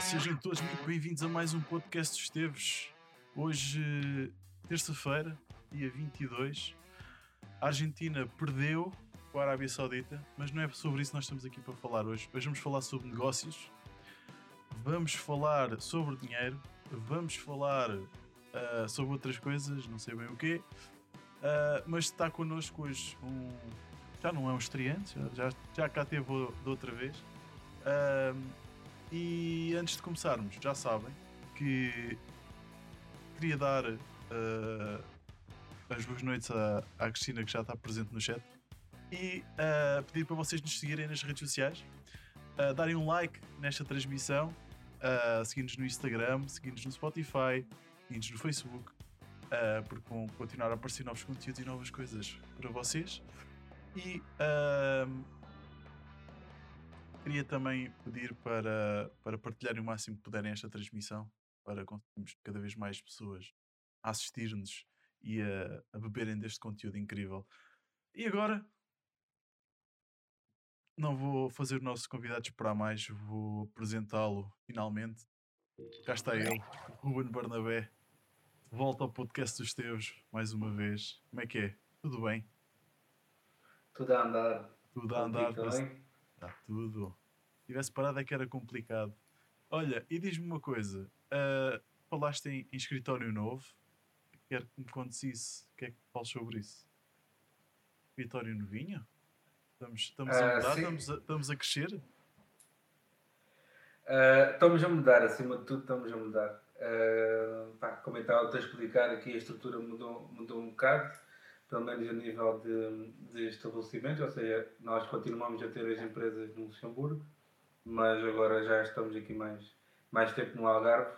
sejam todos muito bem-vindos a mais um podcast dos Esteves. Hoje, terça-feira, dia 22, a Argentina perdeu com a Arábia Saudita, mas não é sobre isso que nós estamos aqui para falar hoje. Hoje vamos falar sobre negócios, vamos falar sobre dinheiro, vamos falar uh, sobre outras coisas, não sei bem o quê, uh, mas está connosco hoje um. Já não é um estreante, já, já, cá teve de outra vez. Uh, e antes de começarmos, já sabem que queria dar uh, as boas noites à, à Cristina, que já está presente no chat, e uh, pedir para vocês nos seguirem nas redes sociais, uh, darem um like nesta transmissão, uh, seguir-nos no Instagram, seguir-nos no Spotify, seguir-nos no Facebook, uh, porque vão continuar a aparecer novos conteúdos e novas coisas para vocês. E Queria também pedir para, para partilharem o máximo que puderem esta transmissão para conseguirmos cada vez mais pessoas a assistir-nos e a, a beberem deste conteúdo incrível. E agora, não vou fazer o nosso convidado esperar mais, vou apresentá-lo finalmente. Cá está ele, Ruben Barnabé. Volta ao podcast dos teus mais uma vez. Como é que é? Tudo bem? Tudo a andar. Tudo a andar. Está tudo. Se tivesse parado é que era complicado. Olha, e diz-me uma coisa. Uh, falaste em, em, escritório novo. Quero que me contes isso. O que é que falas sobre isso? Escritório novinho? Estamos, estamos a ah, mudar? estamos, a, estamos a crescer? Uh, estamos a mudar, acima de tudo estamos a mudar. Uh, pá, como eu estava a explicar aqui, a estrutura mudou, mudou um bocado pelo menos a nível de, de estabelecimento, ou seja, nós continuamos a ter as empresas no Luxemburgo, mas agora já estamos aqui mais, mais tempo no Algarve,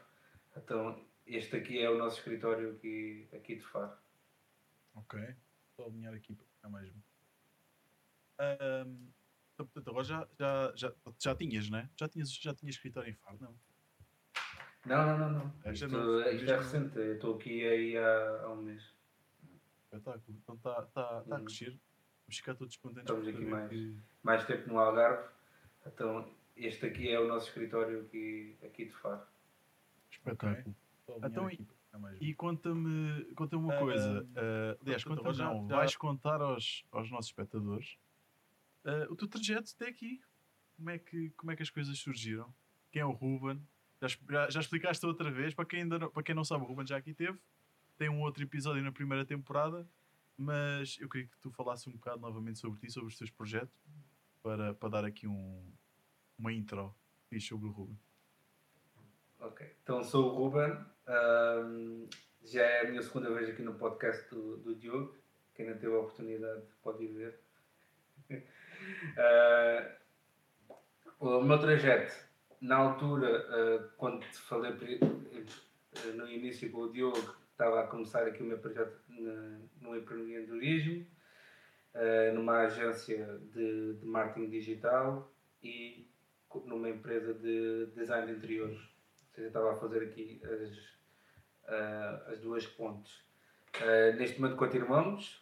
então este aqui é o nosso escritório aqui, aqui de Faro. Ok, estou a alinhar aqui para ficar mesmo. Um, então, portanto, agora já, já, já, já tinhas, né? Já tinhas, já tinhas escritório em Faro, não? Não, não, não, não. É isto, não, isto é recente, estou aqui aí há, há um mês espetáculo. Então está tá, tá a uhum. crescer. Vamos ficar todos contentes. Estamos aqui mais, que... mais tempo no Algarve. Então este aqui é o nosso escritório aqui, aqui de Faro. Espetáculo. Okay. Então, e, e conta-me conta uma uh, coisa. Uh, aliás, conta já, não, já... vais contar aos, aos nossos espectadores uh, o teu trajeto até aqui. Como é, que, como é que as coisas surgiram? Quem é o Ruben? Já, já explicaste outra vez. Para quem, ainda não, para quem não sabe, o Ruben já aqui teve tem um outro episódio na primeira temporada, mas eu queria que tu falasses um bocado novamente sobre ti, sobre os teus projetos, para, para dar aqui um, uma intro fixe sobre o Ruben. Ok, então sou o Ruben, um, já é a minha segunda vez aqui no podcast do, do Diogo, quem não teve a oportunidade pode ir ver. uh, o meu trajeto, na altura, uh, quando te falei uh, no início com o Diogo, estava a começar aqui o meu projeto no empreendedorismo, uh, numa agência de, de, marketing digital e numa empresa de design de interiores. Ou seja, estava a fazer aqui as, uh, as duas pontes. Uh, neste momento continuamos.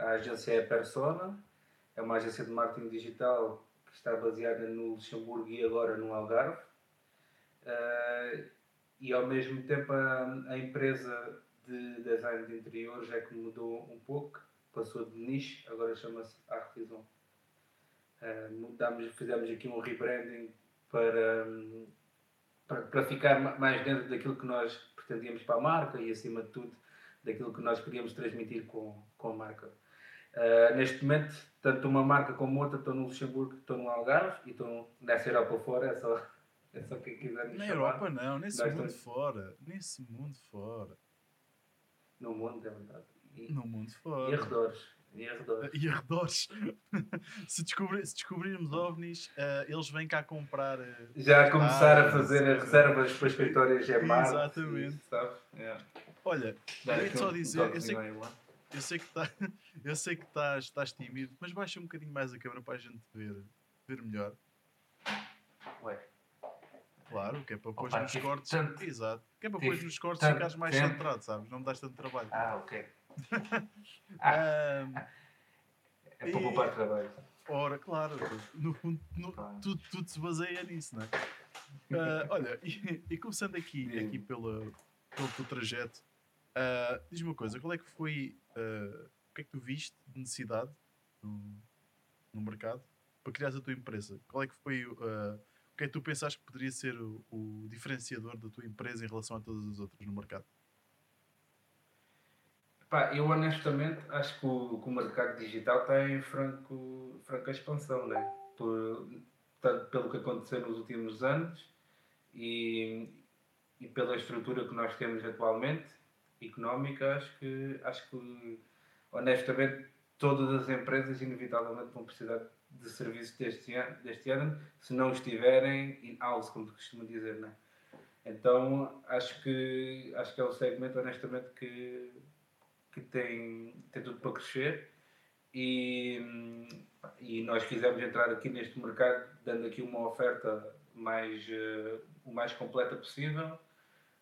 a agência é a Persona, é uma agência de marketing digital que está baseada no Luxemburgo e agora no Algarve e ao mesmo tempo a, a, empresa de design de interiores é que mudou um pouco, passou de niche, agora chama-se Artisan. Uh, mudamos, fizemos aqui um rebranding para, para, para ficar mais dentro daquilo que nós pretendíamos para a marca e acima de tudo daquilo que nós queríamos transmitir com, com a marca. Uh, neste momento, tanto uma marca como outra estão no Luxemburgo, estão no Algarve e estão nessa Europa fora, é só é só quem quiser Na Europa não, nesse mundo fora. Nesse mundo fora. No mundo, é verdade. E, no mundo fora. E arredores. E arredores. E arredores. se, descobrir, se descobrirmos ovnis, uh, eles vêm cá comprar. Uh, Já a começar a fazer reservas para escritórios é Marte. Exatamente. sabe? Yeah. Olha, queria só dizer, eu sei, que, eu sei que, tá, eu sei que estás, estás tímido, mas baixa um bocadinho mais a câmera para a gente ver, ver melhor. Ué. Claro, que é para depois nos cortes. Tanto, Exato. Que é para depois nos cortes ficares mais tempo. centrado, sabes? Não me dás tanto trabalho. Ah, ok. ah, é para poupar trabalho. Ora, claro, no fundo, no, tudo, tudo se baseia nisso, não é? Uh, olha, e, e, começando aqui, aqui pela, pelo teu trajeto, uh, diz-me uma coisa: qual é que foi, uh, o que é que tu viste de necessidade no, no mercado para criar a tua empresa? Qual é que foi, o que é que tu pensaste que poderia ser o, o diferenciador da tua empresa em relação a todas as outras no mercado? Pá, eu honestamente acho que o, que o, mercado digital está em franco, franca expansão, né? Por, tanto pelo que aconteceu nos últimos anos e, e pela estrutura que nós temos atualmente, económica, acho que, acho que honestamente todas as empresas inevitavelmente vão precisar de serviços deste ano, deste ano se não estiverem in-house, como costuma dizer, né? Então acho que, acho que é o segmento honestamente que que tem, tem tudo para crescer e, e nós quisemos entrar aqui neste mercado dando aqui uma oferta mais, uh, o mais completa possível.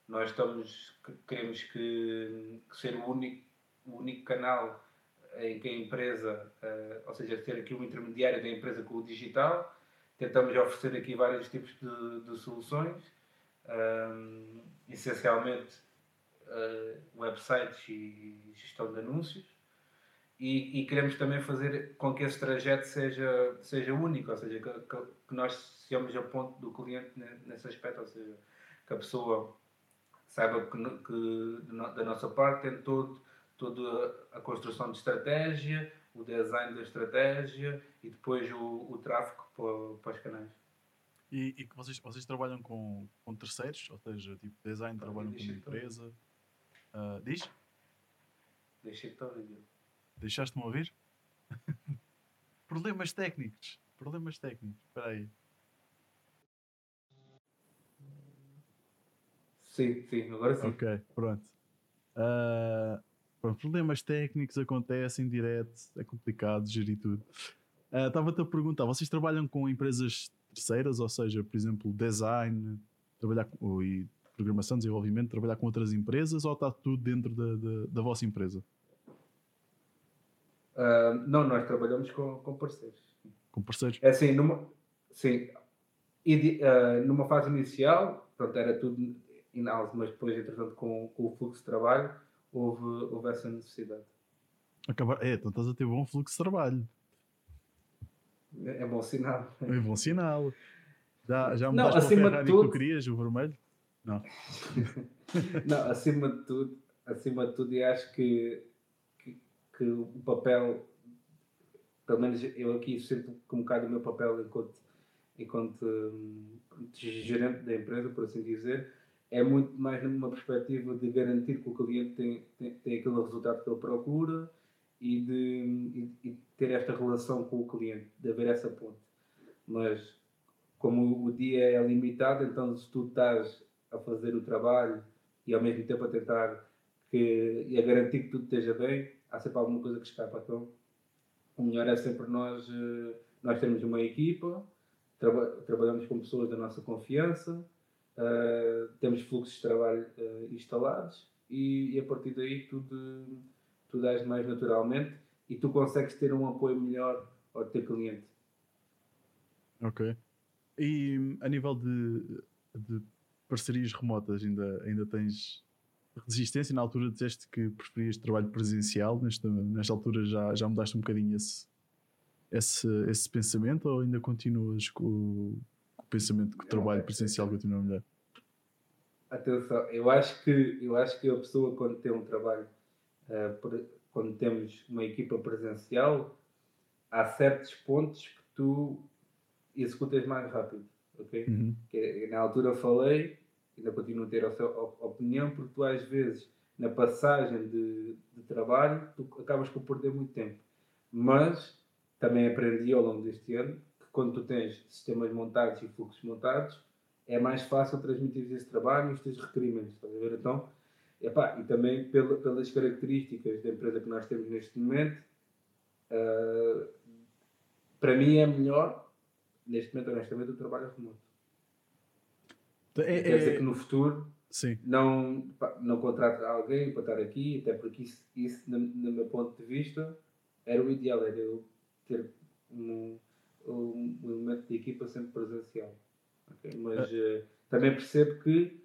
Nós estamos, queremos que, que ser o único, o único canal em que a empresa, uh, ou seja, ter aqui um intermediário da empresa com o digital. Tentamos oferecer aqui vários tipos de, de soluções, um, essencialmente uh, websites e gestão de anúncios. E, e, queremos também fazer com que esse trajeto seja, seja único, ou seja, que, que, nós sejamos a ponto do cliente nesse aspecto, ou seja, que a pessoa saiba que, que da nossa parte tem todo, toda a construção de estratégia, o design da estratégia e depois o, o tráfego para, para os canais. E, e vocês, vocês trabalham com, com terceiros, ou seja, tipo design, trabalham com uma empresa? Uh, diz? Deixei-te ouvir. Deixaste-me ouvir? Problemas técnicos. Problemas técnicos. Espera aí. Sim, sim, agora sim. Ok, pronto. Uh, pronto problemas técnicos acontecem direto, é complicado gerir tudo. Uh, Estava-te a perguntar, vocês trabalham com empresas terceiras, ou seja, por exemplo, design, trabalhar com, e programação, desenvolvimento, trabalhar com outras empresas ou está tudo dentro da, da, da vossa empresa? Uh, não, nós trabalhamos com, com parceiros. Com parceiros? É assim, numa, sim, e, uh, numa fase inicial, pronto, era tudo in-house, mas depois, entretanto, com, com, o fluxo de trabalho, houve, houve essa necessidade. Acabar, é, então estás a ter bom fluxo de trabalho. É, é bom sinal. É bom sinal. Já, já mudaste não, acima de tudo, que tu querias, o vermelho? Não. não, acima de tudo, acima de tudo, e acho que, que, que, o papel, pelo menos eu aqui sinto um bocado o meu papel enquanto, enquanto um, gerente da empresa, por assim dizer, é muito mais numa perspectiva de garantir que o cliente tem, tem, tem aquele resultado que ele procura e de, e, e ter esta relação com o cliente, de haver essa ponte. Mas como o dia é limitado, então se tu estás a fazer o trabalho e ao mesmo tempo a tentar que, e a garantir que tudo esteja bem, há sempre alguma coisa que escapa. Então, o melhor é sempre nós, eh, nós termos uma equipa, traba trabalhamos com pessoas da nossa confiança, uh, temos fluxos de trabalho uh, instalados e, e, a partir daí tudo, tudo age mais naturalmente e tu consegues ter um apoio melhor ao teu cliente. Ok. E a nível de, de parcerias remotas ainda, ainda tens resistência? Na altura disseste que preferias trabalho presencial, nesta, nesta altura já, já mudaste um bocadinho esse, esse, esse pensamento ou ainda continuas com o, pensamento que o trabalho presencial continua melhor? Atenção, eu acho que, eu acho que a pessoa quando tem um trabalho, uh, quando temos uma equipa presencial, há certos pontos que tu executas mais rápido ok? Uhum. Que, na altura falei, ainda continuo a ter a sua opinião, porque tu às vezes, na passagem de, de trabalho, tu acabas por perder muito tempo. Mas também aprendi ao longo deste ano quando tu tens sistemas montados e fluxos montados, é mais fácil transmitir esse trabalho e os teus requerimentos, estás a ver? Então, epá, e também pela, pelas características da empresa que nós temos neste momento, uh, para mim é melhor neste momento, honestamente, eu trabalho remoto. É, quer dizer é... que no futuro Sim. não, não contrato alguém para estar aqui, até porque isso, isso no, no meu ponto de vista, era o ideal, era eu ter um, um, elemento de equipa sempre presencial. Okay? Mas uh, também percebo que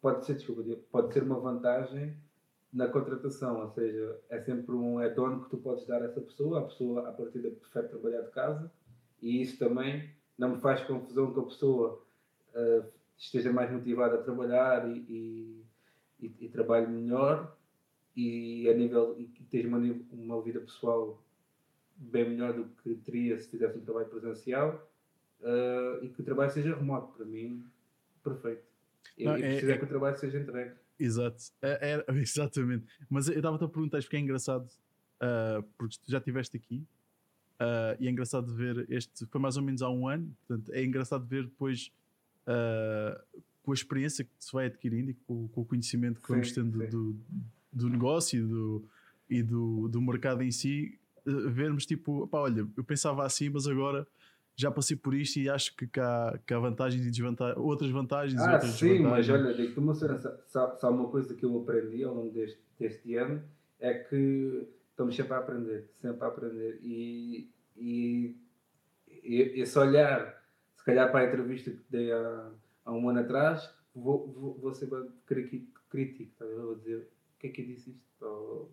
pode ser, desculpa, pode ser uma vantagem na contratação, ou seja, é sempre um add-on que tu podes dar a essa pessoa, a pessoa a partir da prefere trabalhar de casa e isso também não me faz confusão que a pessoa uh, esteja mais motivada a trabalhar e, e, e, e trabalhe melhor e a nível e esteja uma, uma vida pessoal bem melhor do que teria se fizesse um trabalho presencial uh, e que o trabalho seja remoto, para mim, perfeito. Não, e, é, precisa é, que o trabalho seja entregue. Exato, é, é, exatamente. Mas eu estava-te a perguntar, porque é engraçado, uh, porque tu já estiveste aqui uh, e é engraçado ver este, foi mais ou menos há um ano, portanto, é engraçado ver depois com a experiência que se vai adquirindo e com, com o conhecimento que sim, vamos tendo do, do negócio e do, e do, do mercado em si, vermos tipo, pá, olha, eu pensava assim, mas agora já passei por isto e acho que, que, há, que há vantagens e desvantagens, outras vantagens ah, e outras sim, mas olha, digo-te uma só, só uma coisa que eu aprendi ao longo deste, deste ano é que estamos sempre a aprender, sempre a aprender. E, e, e esse olhar, se calhar para a entrevista que dei há, há um ano atrás, vou, vou, vou ser crítico, tá? vou dizer que é que eu disse isto? Ou,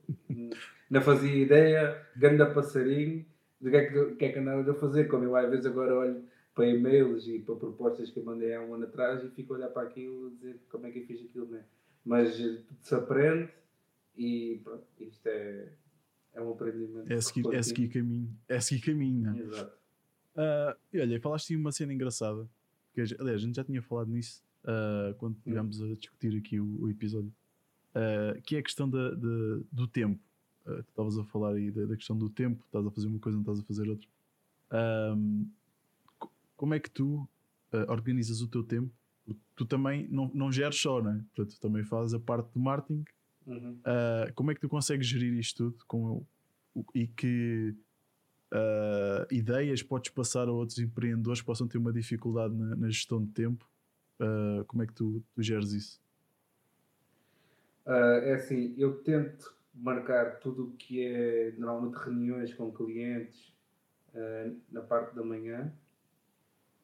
não fazia ideia, ganda passarinho do que é que, que, é que andava a fazer. Como eu às vezes agora olho para e-mails e para propostas que eu mandei há um ano atrás e fico a olhar para aquilo e dizer como é que eu fiz aquilo, né? Mas se aprende e pronto, isto é, é um aprendimento. É seguir, é seguir caminho. É seguir caminho, né? Exato. Uh, e olha, falaste de uma cena engraçada. Que, aliás, a gente já tinha falado nisso uh, quando estivemos a discutir aqui o, o episódio. Uh, que é a questão da, da do tempo. Uh, tu estavas a falar aí da, da, questão do tempo, estás a fazer uma coisa, não estás a fazer outra. Um, como é que tu uh, organizas o teu tempo? Tu também não, não geres só, não é? Portanto, tu também fazes a parte do marketing. Uhum. Uh, como é que tu consegues gerir isto tudo com, o, e que uh, ideias podes passar a outros empreendedores que possam ter uma dificuldade na, na gestão de tempo? Uh, como é que tu, tu geres isso? É assim, eu tento marcar tudo o que é normalmente reuniões com clientes uh, na parte da manhã.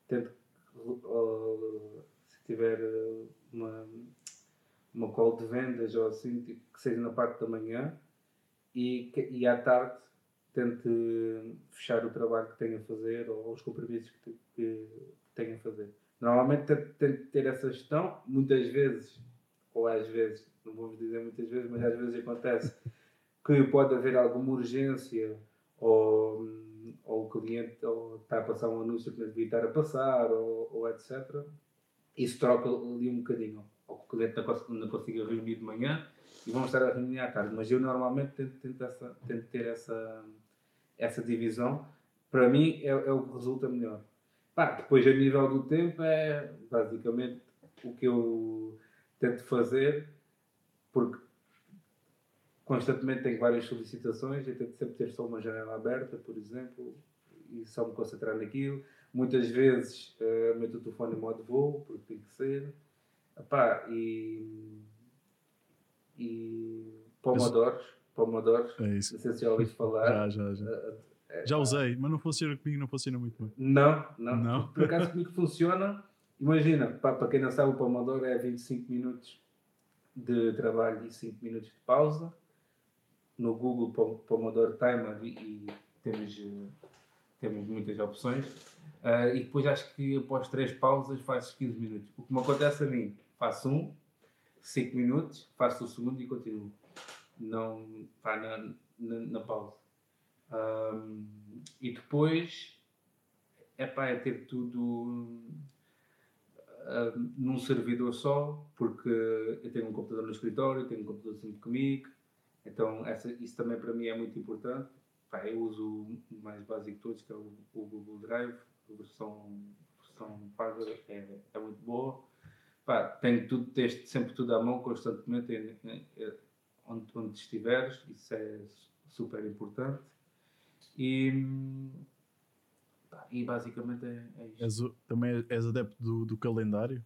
Tento, uh, se tiver uma, uma call de vendas ou assim, tipo, que seja na parte da manhã e, e à tarde tente fechar o trabalho que tenho a fazer ou os compromissos que, que tenho a fazer. Normalmente tento, tento ter essa gestão, muitas vezes, ou às vezes, não vou dizer muitas vezes, mas às vezes acontece que pode haver alguma urgência ou, ou o cliente ou está a passar um anúncio que não devia estar a passar ou, ou etc. Isso troca ali um bocadinho. Ou o cliente não, consiga reunir de manhã e vamos estar a reunir à tarde. Mas eu normalmente tento, tento, essa, tento ter essa, essa divisão. Para mim é, é o que resulta melhor. Pá, depois, a nível do tempo, é basicamente o que eu tento fazer, porque constantemente tenho várias solicitações, eu tento sempre ter só uma janela aberta, por exemplo, e só me concentrar naquilo. Muitas vezes uh, meto o telefone em modo voo, porque tem que ser. Epá, e, e pomodoros, pomodoros, é isso. não sei se já ouviste falar. Já, já, já. Uh, já usei, mas não funciona comigo, não funciona muito bem. Não, não. não? Por acaso comigo funciona. Imagina, para, para quem não sabe, o Pomodoro é 25 minutos de trabalho e 5 minutos de pausa no Google Pomodoro Timer e, temos, uh, temos muitas opções. Uh, e depois acho que após três pausas faço 15 minutos. O que me acontece a mim, faço um, 5 minutos, faço o segundo e continuo. Não pá, na, na, na pausa. Um, e depois é pá, é ter tudo uh, num servidor só, porque eu tenho um computador no escritório, tenho um computador sempre comigo, então, essa, isso também para mim é muito importante. Pá, eu uso o mais básico de todos, que é o, o Google Drive, a versão, versão paga é, é muito boa. Pá, tenho tudo, texto, sempre tudo à mão, constantemente, é, é, é, onde, onde estiveres, isso é super importante. E, e basicamente é, é isto. És também és adepto do, do calendário?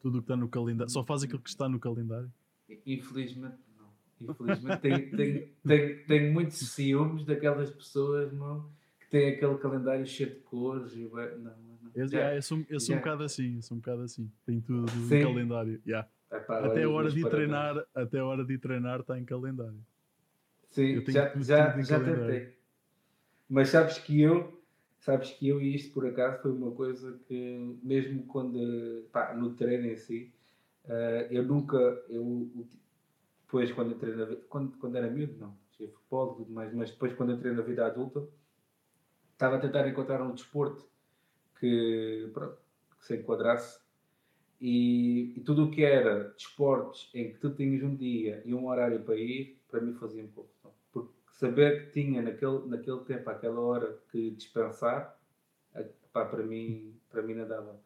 Tudo o que está no calendário? Só faz aquilo que está no calendário? Infelizmente Infelizmente tenho, tenho, tenho, tenho muitos ciúmes daquelas pessoas não, que tem aquele calendário cheio de cores e não, não. Eu, Já- yeah, eu sou, eu sou um já. bocado assim, eu sou um bocado assim. Tem tudo no Sim. calendário. yeah. Epá, Até a hora de treinar, até a hora de treinar está em calendário. Sim, já, já, já calendário. tentei. Mas sabes que eu, sabes que eu e isto por acaso foi uma coisa que mesmo quando pá, no treino em si, eh, eu nunca, eu depois quando entrei na quando, quando era miúdo, não, tinha futebol e tudo mais, mas depois quando entrei na vida adulta, estava a tentar encontrar um desporto que, pronto, que se enquadrasse e, e tudo o que era desportos em que tu tinhas um dia e um horário para ir, para mim fazia-me confusão. Saber que tinha naquele, naquele tempo, àquela hora que dispensar, pá, para mim, para mim não dava.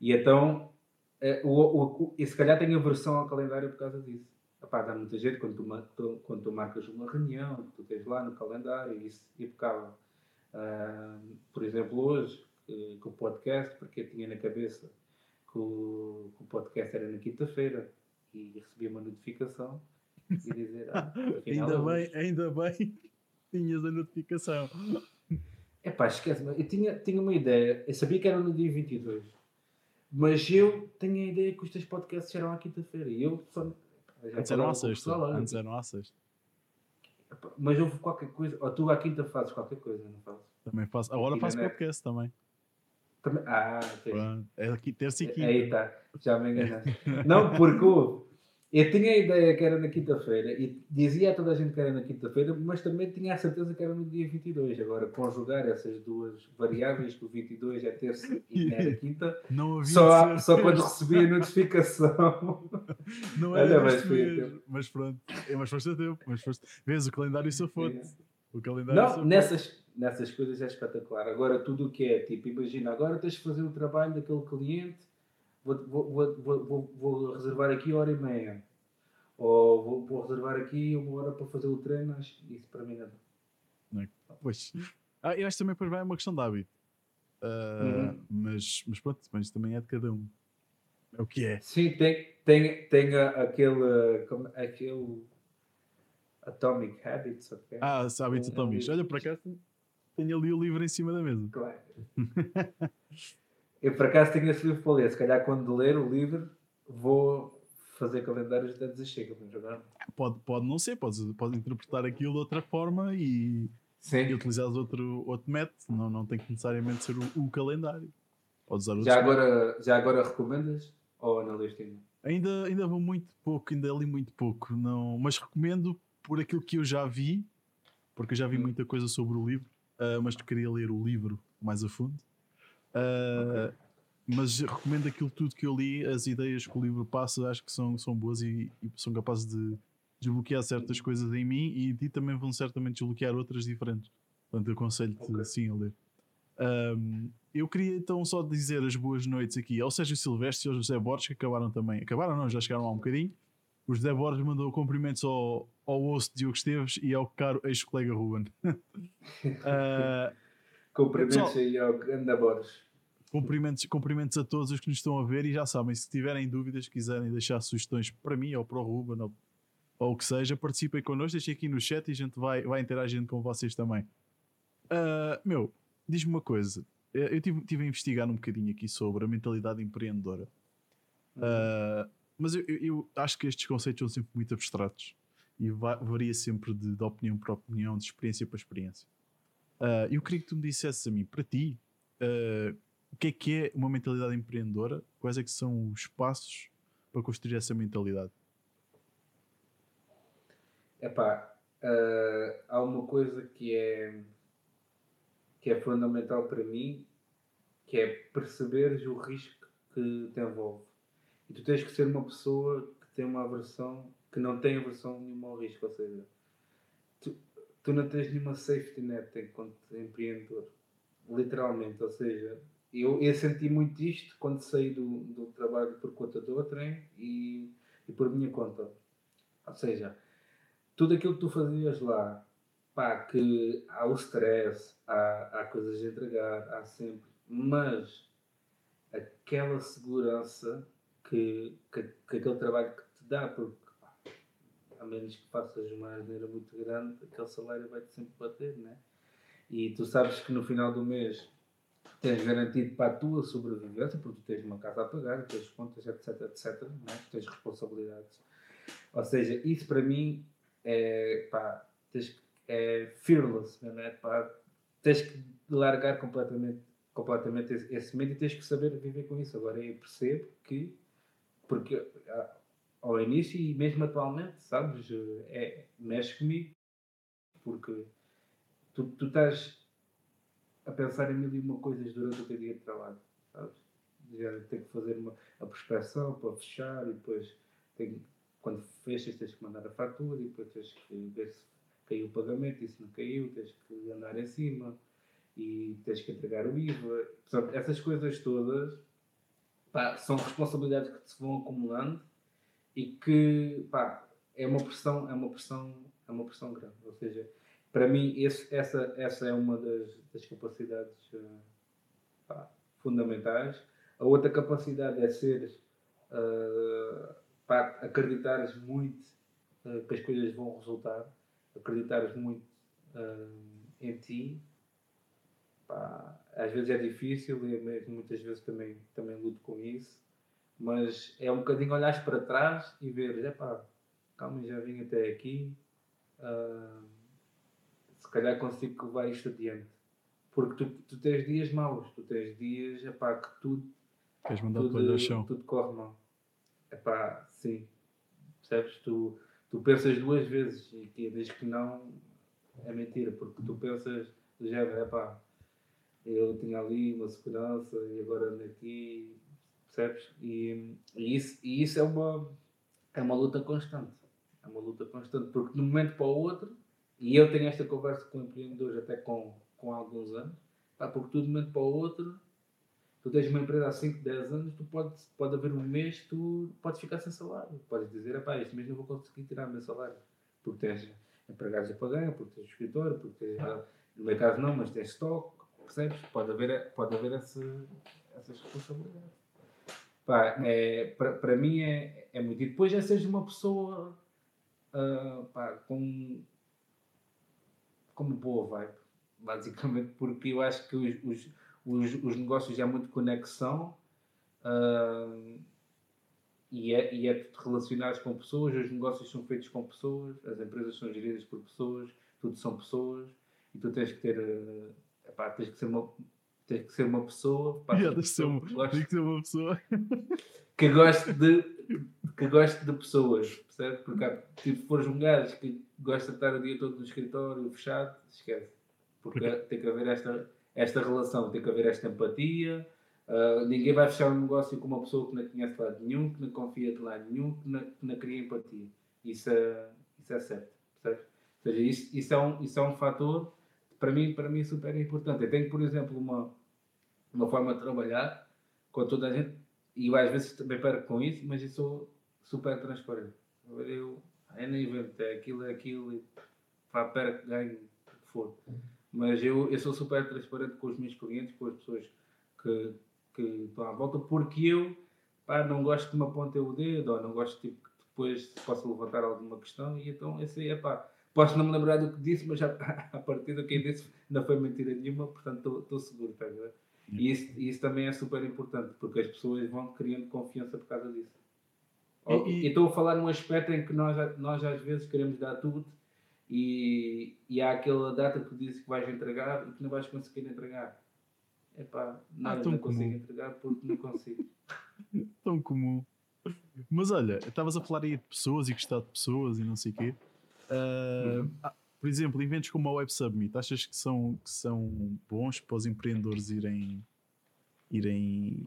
E então, eh, o, o, e se calhar tenho aversão ao calendário por causa disso. Epá, dá muita gente quando tu, quando tu marcas uma reunião, tu tens lá no calendário, isso impecável. Ah, por exemplo, hoje, eh, com o podcast, porque eu tinha na cabeça que o, que o podcast era na quinta-feira e recebi uma notificação e dizer, ah, afinal Ainda é bem, ainda bem tinhas a notificação. Epá, esquece-me. Eu tinha, tinha uma ideia. Eu sabia que era no dia 22. Mas eu tenho a ideia que os teus podcasts eram à quinta-feira. E eu só... Antes eram à sexta. Antes eram à sexta. Mas houve qualquer coisa. Ou tu à quinta fazes qualquer coisa, não fazes? Também faço. Agora faço podcast também. Também... Ah, tens. É aqui terça e quinta. Aí está. Já me enganaste. não, porque houve. Eu tinha a ideia que era na quinta-feira e dizia a toda a gente que era na quinta-feira, mas também tinha a certeza que era no dia 22. Agora, conjugar essas duas variáveis, que o 22 é terça e não era quinta, Não havia Só, só quando recebi a notificação. Não Olha, era mas mas, foi mas pronto. É, mas foste a tempo. Mas foste... Vês, o calendário safou-te. O calendário Não, nessas, nessas coisas é espetacular. Agora, tudo o que é, tipo, imagina, agora tens de fazer o trabalho daquele cliente, vou, vou, vou- vou reservar aqui hora e meia. Ou vou, vou reservar aqui uma hora para fazer o treino, acho que isso para mim não dá. Pois. Ah, eu acho que também depois vai uma questão de hábito. Ah, Uhum. mas, mas pronto, mas também é de cada um. É o que é. Sim, tem, tem, tem aquele, como- aquele Atomic Habits, ok? Ah, Um- um atómicos. Olha, por acaso tenho ali o livro em cima da mesa. Claro. Eu por acaso tenho esse livro para ler. Se calhar quando ler o livro vou fazer calendários de desachega. Vamos jogar? Pode, pode não ser, pode, pode interpretar aquilo de outra forma e, e Sim. utilizar outro, outro método. Não, não tem que necessariamente ser o, o calendário. Pode usar Já agora, já agora recomendas? Ou leste ainda? Ainda, ainda vou muito pouco, ainda li muito pouco, não, mas recomendo por aquilo que eu já vi, porque eu já vi Hum. muita coisa sobre o livro, ah, mas queria ler o livro mais a fundo. Ah, Mas recomendo aquilo tudo que eu li, as ideias que o livro passa, acho que são, são boas e, e são capazes de desbloquear certas coisas em mim e ti também vão certamente desbloquear outras diferentes. Portanto, eu aconselho-te Ok. sim a ler. Ahm, eu queria então só dizer as boas noites aqui ao Sérgio Silvestre e ao José Borges, que acabaram também. Acabaram, não, já chegaram lá um bocadinho. O José Borges mandou cumprimentos ao, ao osso de Diogo Esteves e ao caro ex-colega Ruben. Ah, Cumprimentos aí ao Ganda Borges. Cumprimentos, cumprimentos a todos os que nos estão a ver e já sabem, se tiverem dúvidas, quiserem deixar sugestões para mim ou para o Ruben ou, ou o que seja, participem connosco, deixem aqui no chat e a gente vai, vai interagindo com vocês também. Ah, meu, diz-me uma coisa. Eu estive tive a investigar um bocadinho aqui sobre a mentalidade empreendedora. Ah, mas eu, eu- eu acho que estes conceitos são sempre muito abstratos e va- varia sempre de, de opinião para opinião, de experiência para experiência. Ah, eu queria que tu me dissesses a mim, para ti, ah, o que é que é uma mentalidade empreendedora? Quais é que são os passos para construir essa mentalidade? Epá, ah, há uma coisa que é, que é fundamental para mim, que é perceberes o risco que te envolve. E tu tens que ser uma pessoa que tem uma aversão, que não tem aversão nenhuma ao risco, ou seja, tu, tu não tens nenhuma safety net enquanto empreendedor, literalmente, ou seja, eu, eu senti muito isto quando saí do, do trabalho por conta do outrem e, e por minha conta. Ou seja, tudo aquilo que tu fazias lá, pá, que há o stress, há, há coisas a entregar, há sempre, mas aquela segurança que, que, que aquele trabalho que te dá, porque pá, a menos que faças uma asneira muito grande, aquele salário vai-te sempre bater, né? e tu sabes que no final do mês tens garantido para a tua sobrevivência, porque tu tens uma casa a pagar, tens contas, etc, etc, né? tens responsabilidades. Ou seja, isso para mim é, pá, tens, é fearless, né? pá, tens que largar completamente, completamente esse, esse medo e tens que saber viver com isso. Agora eu percebo que, porque ah, ao início e mesmo atualmente, sabes, é, mexe comigo, porque tu, tu estás a pensar em mil e uma coisas durante o teu dia de trabalho, sabes? Já tem que fazer uma, a prospeção para fechar e depois tem, quando fechas tens que mandar a fatura e depois tens que ver se caiu o pagamento e se não caiu tens que andar em cima e tens que entregar o IVA. Portanto, essas coisas todas pá, são responsabilidades que se vão acumulando e que pá, é uma pressão, é uma pressão, é uma pressão grande. Ou seja, para mim, esse, essa, essa é uma das, das capacidades uh, pá, fundamentais. A outra capacidade é ser uh, pá, acreditares muito uh, que as coisas vão resultar, acreditares muito em ti. Pá, às vezes é difícil e muitas vezes também, também luto com isso, mas é um bocadinho olhares para trás e veres, é pá, calma, já vim até aqui. Uh, calhar consigo levar isto adiante. Porque tu, tu tens dias maus, tu tens dias epá, que tudo, tudo, tudo corre mal. Epá, sim. Percebes? Tu, tu pensas duas vezes e que dizes que não é mentira, porque tu pensas do género, epá, eu tinha ali uma segurança e agora ando aqui, percebes? E, e, isso, e isso é uma, é uma luta constante. É uma luta constante, porque de um momento para o outro e eu tenho esta conversa com empreendedores até com, com alguns anos, pá, porque tu de um momento para o outro, tu tens uma empresa há 5, 10 anos, tu pode, pode haver um mês tu podes ficar sem salário. Podes dizer, pá, este mês não vou conseguir tirar o meu salário. Porque tens empregados a pagar, porque tens escritório, porque tens, ah, no meu caso não, mas tens estoque, percebes? Pode haver, pode haver essa, essas responsabilidades. Pá, é, para mim é, é muito. E depois é seres uma pessoa uh, pá, com como boa vibe, basicamente, porque eu acho que os, os, os, os negócios há muito conexão uh, e, é, e é relacionado com pessoas, os negócios são feitos com pessoas, as empresas são geridas por pessoas, tudo são pessoas e tu tens que ter, uh, epá, tens que ser uma tens que ser uma pessoa, pá, yeah, tens, ser, tens que ser uma pessoa que goste de que goste de pessoas, percebe? Porque se fores um gajo que gosta de estar o dia todo no escritório fechado, esquece. Porque, tem que haver esta, esta relação, tem que haver esta empatia. Uh, ninguém vai fechar um negócio com uma pessoa que não conhece de lado nenhum, que não confia de lado nenhum, que não, que não cria empatia. Isso é, isso é certo, percebe? Ou seja, isso, isso, é um, isso é um fator para mim, para mim super importante. Eu tenho, por exemplo, uma, uma forma de trabalhar com toda a gente, e eu às vezes também perco com isso, mas eu sou super transparente. Eu, é nem evento, é aquilo, é aquilo, e pá, perco, ganho, o que for. Mas eu, eu sou super transparente com os meus clientes, com as pessoas que, que estão à volta, porque eu pá, não gosto que me apontem o dedo, ou não gosto tipo, que depois possa levantar alguma questão, e então esse aí é pá. Posso não me lembrar do que disse, mas já, a partir do que disse não foi mentira nenhuma, portanto estou seguro, tá, E isso, isso também é super importante, porque as pessoas vão criando confiança por causa disso. E estou a falar num aspecto em que nós, nós às vezes queremos dar tudo e, e há aquela data que dizes que vais entregar e que não vais conseguir entregar. Epá, não, ah, não consigo entregar porque não consigo. tão comum. Mas olha, estavas a falar aí de pessoas e gostar de pessoas e não sei o quê. Uh, uhum. Por exemplo, eventos como a Web Summit, achas que são, que são bons para os empreendedores irem, irem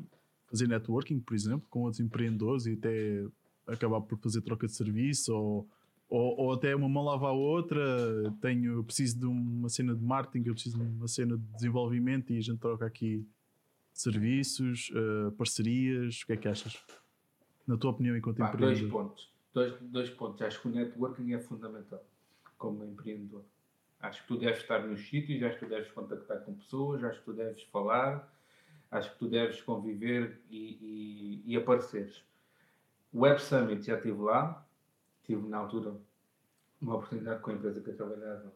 fazer networking, por exemplo, com outros empreendedores e até acabar por fazer troca de serviço ou, ou, ou, até uma mão lava a outra. Tenho, preciso de uma cena de marketing, eu preciso de uma cena de desenvolvimento e a gente troca aqui serviços, uh, parcerias. O que é que achas? Na tua opinião, enquanto empreendedor? Dois pontos. Dois, dois pontos. Acho que o networking é fundamental como empreendedor. Acho que tu deves estar nos sítios, acho que tu deves contactar com pessoas, acho que tu deves falar, acho que tu deves conviver e, e, e apareceres. O Web Summit já estive lá, tive na altura uma oportunidade com a empresa que eu trabalhava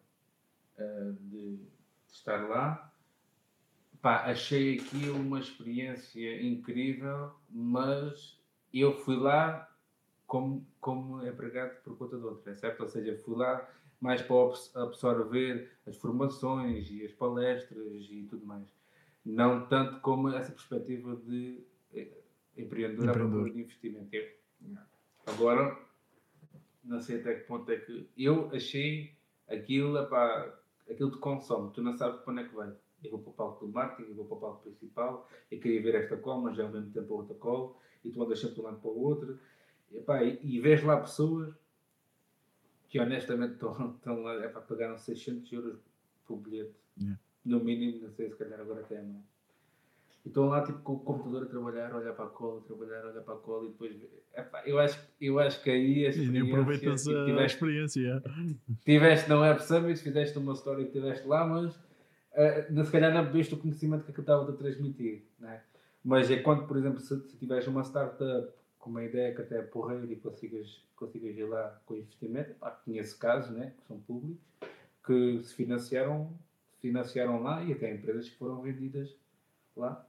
uh, de estar lá. Pá, achei aquilo uma experiência incrível, mas eu fui lá como, como empregado por conta de outra, certo? Ou seja, fui lá mais para absorver as formações e as palestras e tudo mais. Não tanto como essa perspectiva de eh, empreendedor, empreendedor. de investimento. Agora, não sei até que ponto é que. Eu achei aquilo, epá, aquilo te consome, tu não sabes para onde é que vai. Eu vou para o palco do marketing, eu vou para o palco principal, eu queria ver esta call, mas já ao mesmo tempo a outra call, e tu andas sempre de um lado para o outro. Epá, e, e vês lá pessoas que honestamente estão, estão lá, é para pagar 600 euros por bilhete. Yeah. No mínimo, não sei se calhar agora até é mais. E estão lá tipo com o computador a trabalhar, olhar para a cola, trabalhar, olhar para a cola e depois. Epá, eu, acho, eu acho que aí a experiência. E aproveitas tipo, tiveste, a experiência. Tiveste na Web Summit, fizeste uma história que tiveste lá, mas uh, se calhar não bebeste o conhecimento que aquilo estava a transmitir. Né? Mas é quando, por exemplo, se, se tiveres uma startup com uma ideia que até é porreira e consigas, consigas ir lá com investimento, pá, conheço casos né, que são públicos, que se financiaram, financiaram lá e até empresas que foram vendidas lá.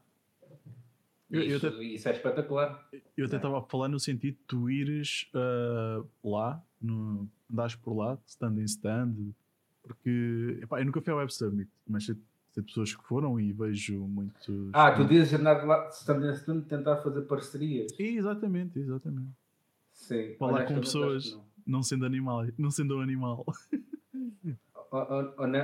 Eu, isso, eu até, isso, é espetacular. Eu até estava a falar no sentido de tu ires uh, lá, no, andares por lá, stand em stand, porque epá, eu nunca fui ao Web Summit, mas sei pessoas que foram e vejo muitos. Ah, tu dizes andar lá, stand em stand, tentar fazer parcerias. Exatamente, exatamente. Sim. Falar com pessoas não. não. sendo animal, não sendo um animal.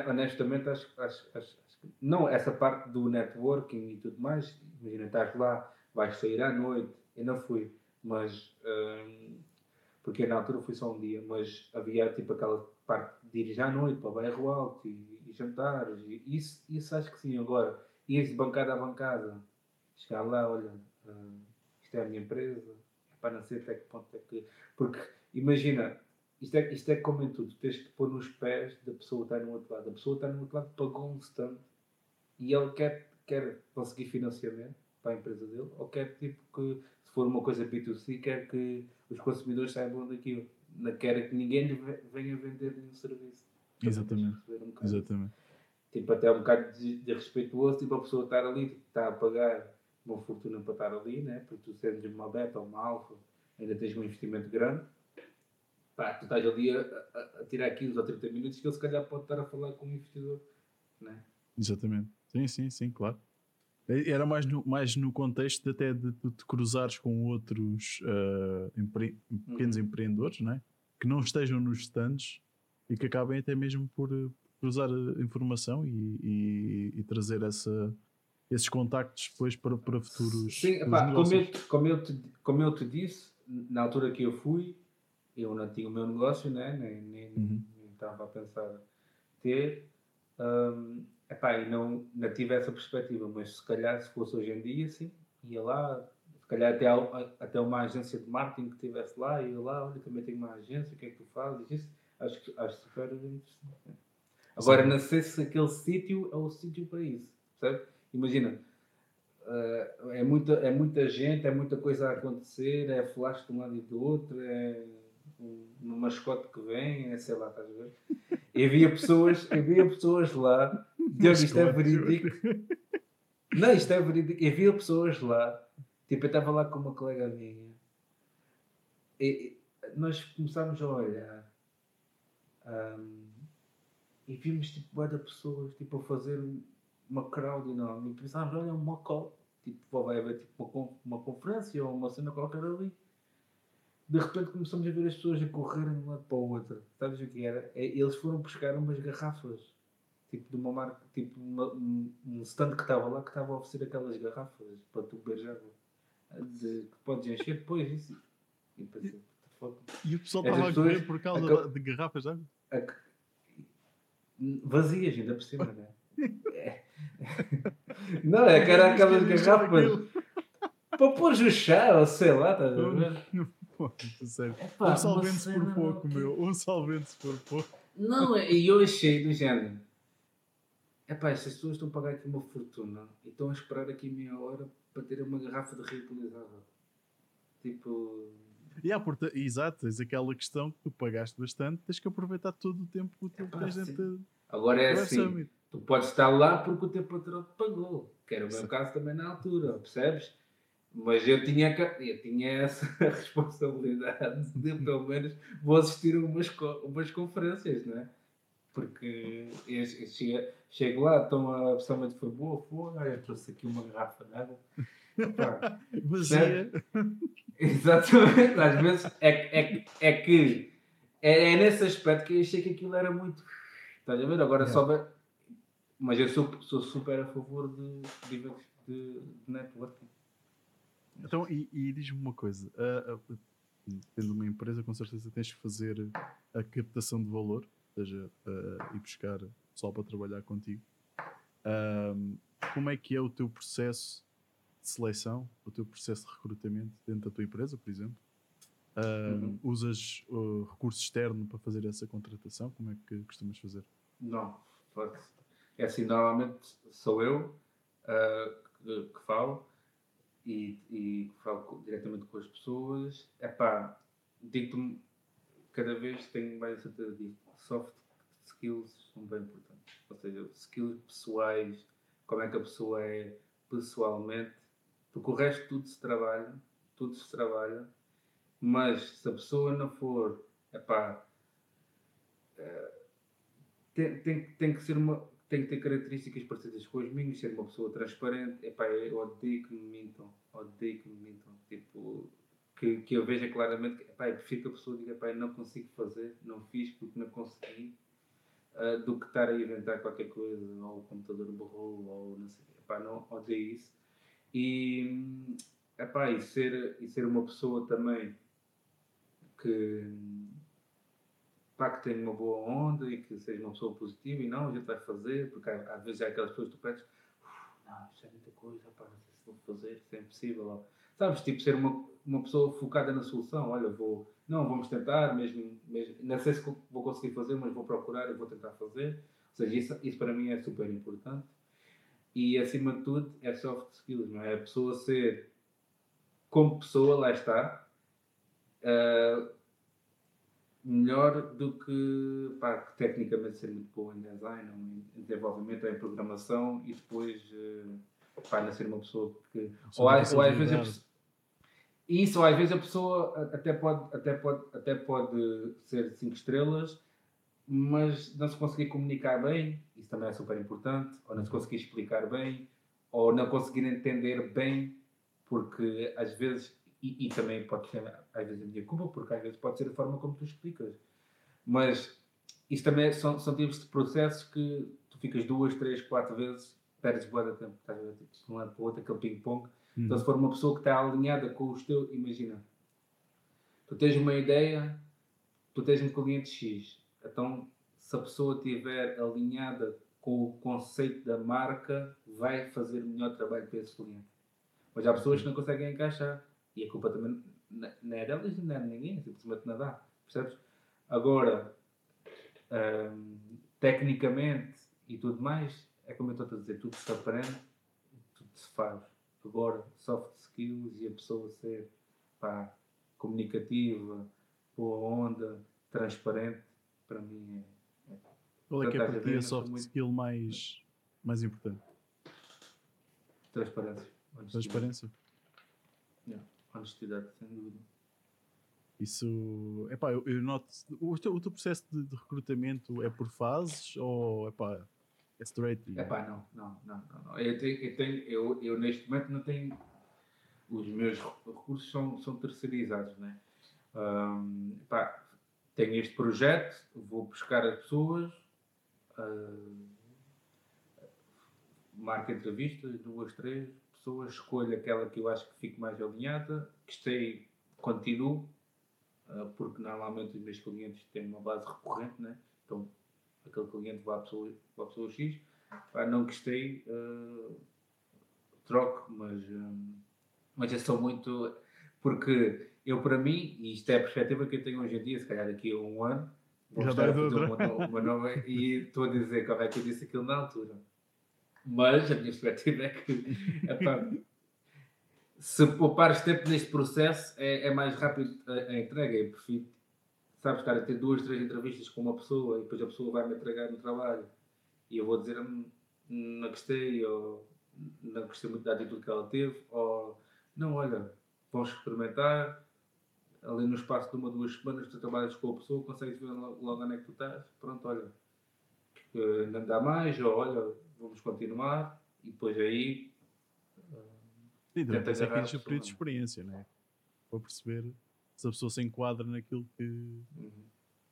Honestamente, acho, acho, acho, não, essa parte do networking e tudo mais, imagina, estás lá, vais sair à noite, eu não fui, mas hum, porque na altura fui só um dia, mas havia tipo aquela parte de ir já à noite para o bairro alto e, e jantares, e isso, isso acho que sim. Agora, ir de bancada a bancada, chegar lá, olha, hum, isto é a minha empresa, para não sei até que ponto é que. Porque imagina, isto é, isto é como em tudo, tens que pôr nos pés da pessoa que está no outro lado. A pessoa que está no outro lado pagou um stand e ele quer, quer conseguir financiamento para a empresa dele, ou quer tipo que, se for uma coisa B2C, quer que os consumidores saibam daquilo. Não quer que ninguém lhe venha vender nenhum serviço. Exatamente. Um Exatamente. Tipo, até um bocado de, de respeituoso, tipo, a pessoa estar ali, tipo, está a pagar uma fortuna para estar ali, né? porque tu sendo uma beta ou uma alfa, ainda tens um investimento grande. Pá, tu estás ali a, a, a tirar 15 ou 30 minutos que ele se calhar pode estar a falar com um investidor. Né? Exatamente. Sim, sim, sim, claro. Era mais no, mais no contexto de até de, de, de cruzares com outros uh, empre, pequenos uhum. empreendedores né? que não estejam nos stands e que acabem até mesmo por, eh, por usar informação e, e, e, trazer essa, esses contactos depois para, para futuros. Sim, epá, como, eu, como, eu te, como eu te disse, na altura que eu fui, eu não tinha o meu negócio, né? nem, nem, uhum. nem estava a pensar ter. Um, Epá, e não, não tive essa perspectiva, mas se calhar se fosse hoje em dia, sim, ia lá, se calhar até, até uma agência de marketing que estivesse lá, ia lá, olha, também tenho uma agência, o que é que tu fazes? Isso, acho, acho super interessante. Agora, não sei se aquele sítio é o sítio para isso, certo? Imagina, uh, é, muita, é muita gente, é muita coisa a acontecer, é flash de um lado e do outro, é um, um mascote que vem, é sei lá, estás a ver? E havia pessoas, havia pessoas lá Diogo, isto é verídico. Não, isto é verídico. Havia pessoas lá, tipo, eu estava lá com uma colega minha, e, nós começámos a olhar um, e vimos tipo várias pessoas tipo, a fazer uma crowd enorme e pensávamos, olha, uma call, tipo, vai haver tipo, uma, uma conferência ou uma cena qualquer ali. De repente começamos a ver as pessoas a correrem de um lado para o outro. Sabes o que era? É, eles foram buscar umas garrafas tipo de uma marca, tipo uma, um, stand que estava lá que estava a oferecer aquelas garrafas para tu beber água. De, que podes encher depois isso. E, pensei, e o pessoal estava a correr por causa a, de garrafas de água? Vazias ainda por cima, não é? é. Não, é que era aquelas garrafas para pôr o chá ou sei lá, estás a ver? Sério. um solvente por pouco, meu. Um solvente por pouco. Não, e eu achei do género é pá, estas pessoas estão a pagar aqui uma fortuna e estão a esperar aqui meia hora para ter uma garrafa de reutilizável. Tipo. Yeah, porta, exato, tens aquela questão que tu pagaste bastante, tens que aproveitar todo o tempo que tens dentro. Agora é assim, Summit. tu podes estar lá porque o teu patrão te pagou, que era o meu caso também na altura, percebes? Mas eu tinha, eu tinha essa responsabilidade de, pelo menos, vou assistir a umas, umas conferências, não é? Porque eu, eu chego, chego lá, então a pessoa foi boa, foi, trouxe aqui uma garrafa de água. Pá, Vazia. Exatamente, às vezes é, que- é, é que é, é nesse aspecto que eu achei que aquilo era muito. Estás a ver? Agora só vai- Mas eu sou, sou super a favor de, de, de, networking. Então, e, e diz-me uma coisa: ah, ah, tendo uma empresa, com certeza tens que fazer a captação de valor, ou seja, ah, ir buscar pessoal para trabalhar contigo. Como é que é o teu processo seleção, o teu processo de recrutamento dentro da tua empresa, por exemplo? Ahm, Uhum. Usas uh, recurso externo para fazer essa contratação? Como é que costumas fazer? Não, é assim, normalmente sou eu ah, que, que falo e, e falo diretamente com as pessoas. É pá, digo-te cada vez tenho mais certeza disso. Soft skills são bem importantes. Ou seja, skills pessoais, como é que a pessoa é pessoalmente, porque o resto tudo se trabalha, tudo se trabalha, mas se a pessoa não for, é pá, tem, tem, tem que ser uma tem que ter características parecidas com as minhas, ser uma pessoa transparente. Epá, eu odeio que me mintam, odeio que me mintam. Tipo, que, que eu veja claramente que epá, eu prefiro que a pessoa diga epá, não consigo fazer, não fiz porque não consegui, ah, do que estar a inventar qualquer coisa, ou o computador borrou, ou não sei. Epá, não odeio isso. E, epá, e, ser, e ser uma pessoa também que pá, que tenha uma boa onda e que seja uma pessoa positiva e não, a gente vai fazer, porque há- às vezes há aquelas pessoas que tu pedes, "Uf, não, isto é muita coisa, pá, não sei se vou fazer, isto é impossível. ou- Sabes, tipo, ser uma, uma pessoa focada na solução, olha, vou, não, vamos tentar, mesmo, mesmo, não sei se vou conseguir fazer, mas vou procurar e vou tentar fazer. Ou seja, isso, isso para mim é super importante. E acima de tudo é soft skills, não é? A pessoa ser como pessoa, lá está, ah, melhor do que pá, que tecnicamente ser muito boa em design, ou em desenvolvimento, ou em programação e depois pá, não ser uma pessoa que. Ou, ou às vezes a pessoa- isso, ou às vezes a pessoa até pode, até pode, até pode ser cinco estrelas, mas não se conseguir comunicar bem, isso também é super importante, ou não se conseguir explicar bem, ou não conseguir entender bem, porque às vezes, e, e também pode ser às vezes a minha culpa, porque às vezes pode ser a forma como tu explicas, mas isso também são, são tipos de processos que tu ficas duas, três, quatro vezes, perdes boa de tempo, estás a ver, tipo, de um lado para o outro, aquele ping-pong, Uhum. então, se for uma pessoa que está alinhada com os teus, imagina, tu tens uma ideia, tu tens um cliente X, então se a pessoa estiver alinhada com o conceito da marca, vai fazer melhor trabalho para esse cliente. Mas há pessoas que não conseguem encaixar e a culpa também não é delas, não é de ninguém, simplesmente não dá, percebes? Agora, hum, tecnicamente e tudo mais, é como eu estou a dizer, tudo se aprende, tudo se faz. Agora, soft skills e a pessoa ser pá, comunicativa, boa onda, transparente, para mim é. Qual é que é para ti a soft muito- skill mais, mais importante? Transparência. Honestidade. Transparência? Honestidade, sem dúvida. Isso, epá, eu, eu noto. O teu, o teu processo de, de recrutamento é por fases ou epá, é straight? Epá, não, não, não, não, não. Eu, tenho, eu, tenho, eu, eu neste momento não tenho. Os meus recursos são, são terceirizados, né? Ahm, epá, tenho este projeto, vou buscar as pessoas, ah, marco entrevistas, duas, três pessoas, escolho aquela que eu acho que fique mais alinhada, gostei, continuo, ah, porque normalmente os meus clientes têm uma base recorrente, né? Então aquele cliente vai à pessoa, vai à pessoa X, Pá, não gostei, ah, troco, mas, hum, mas eu muito. Porque eu, para mim, e isto é a perspectiva que eu tenho hoje em dia, se calhar daqui a um ano, vou Já estar a fazer uma, uma nova e estou a dizer como é que eu disse aquilo na altura. Mas a minha perspectiva é que epá, se poupares tempo neste processo é, é mais rápido a, a entrega. Eu prefiro, sabes, estar a ter duas, três entrevistas com uma pessoa e depois a pessoa vai me entregar no trabalho e eu vou dizer não gostei, ou não gostei muito da atitude que ela teve, ou não, olha, vamos experimentar, ali no espaço de uma, duas semanas tu trabalhas com a pessoa, consegues ver logo onde é que tu estás, pronto, olha, não dá mais, ou olha, vamos continuar, e depois aí. Sim, também é o período de experiência, né? Para perceber se a pessoa se enquadra naquilo que, uhum.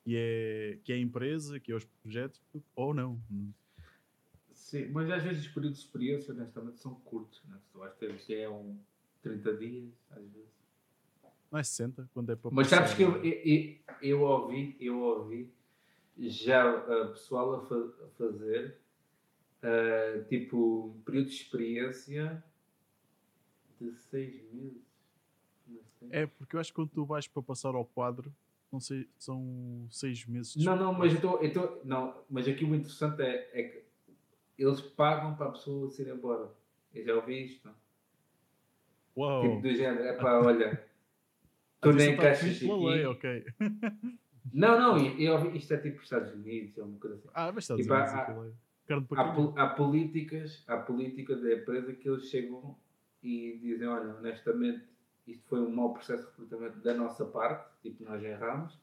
que, é, que é a empresa, que é os projetos, ou não. Sim, mas às vezes os períodos de experiência, honestamente, são curtos. Né? Tu vais ter que é um 30 dias, às vezes. Não é 60, quando é para Mas sabes que eu, eu, eu, ouvi, eu ouvi já uh, pessoal a, fa a fazer uh, tipo período de experiência de 6 meses. É, porque eu acho que quando tu vais para passar ao quadro, não sei, são 6 meses. Não, não, mas eu estou. Não, mas aqui o interessante é, é que eles pagam para a pessoa se ir embora. Eu já ouvi isto. Uau. Tipo do género, é pá, olha, tu nem encaixas aqui. Lei, ok. não, não, eu, isto é tipo Estados Unidos, é uma coisa assim. Ah, mas Estados tipo, Unidos, há, há, há, políticas, há políticas da empresa que eles chegam e dizem, olha, honestamente, isto foi um mau processo de recrutamento da nossa parte, tipo, nós erramos,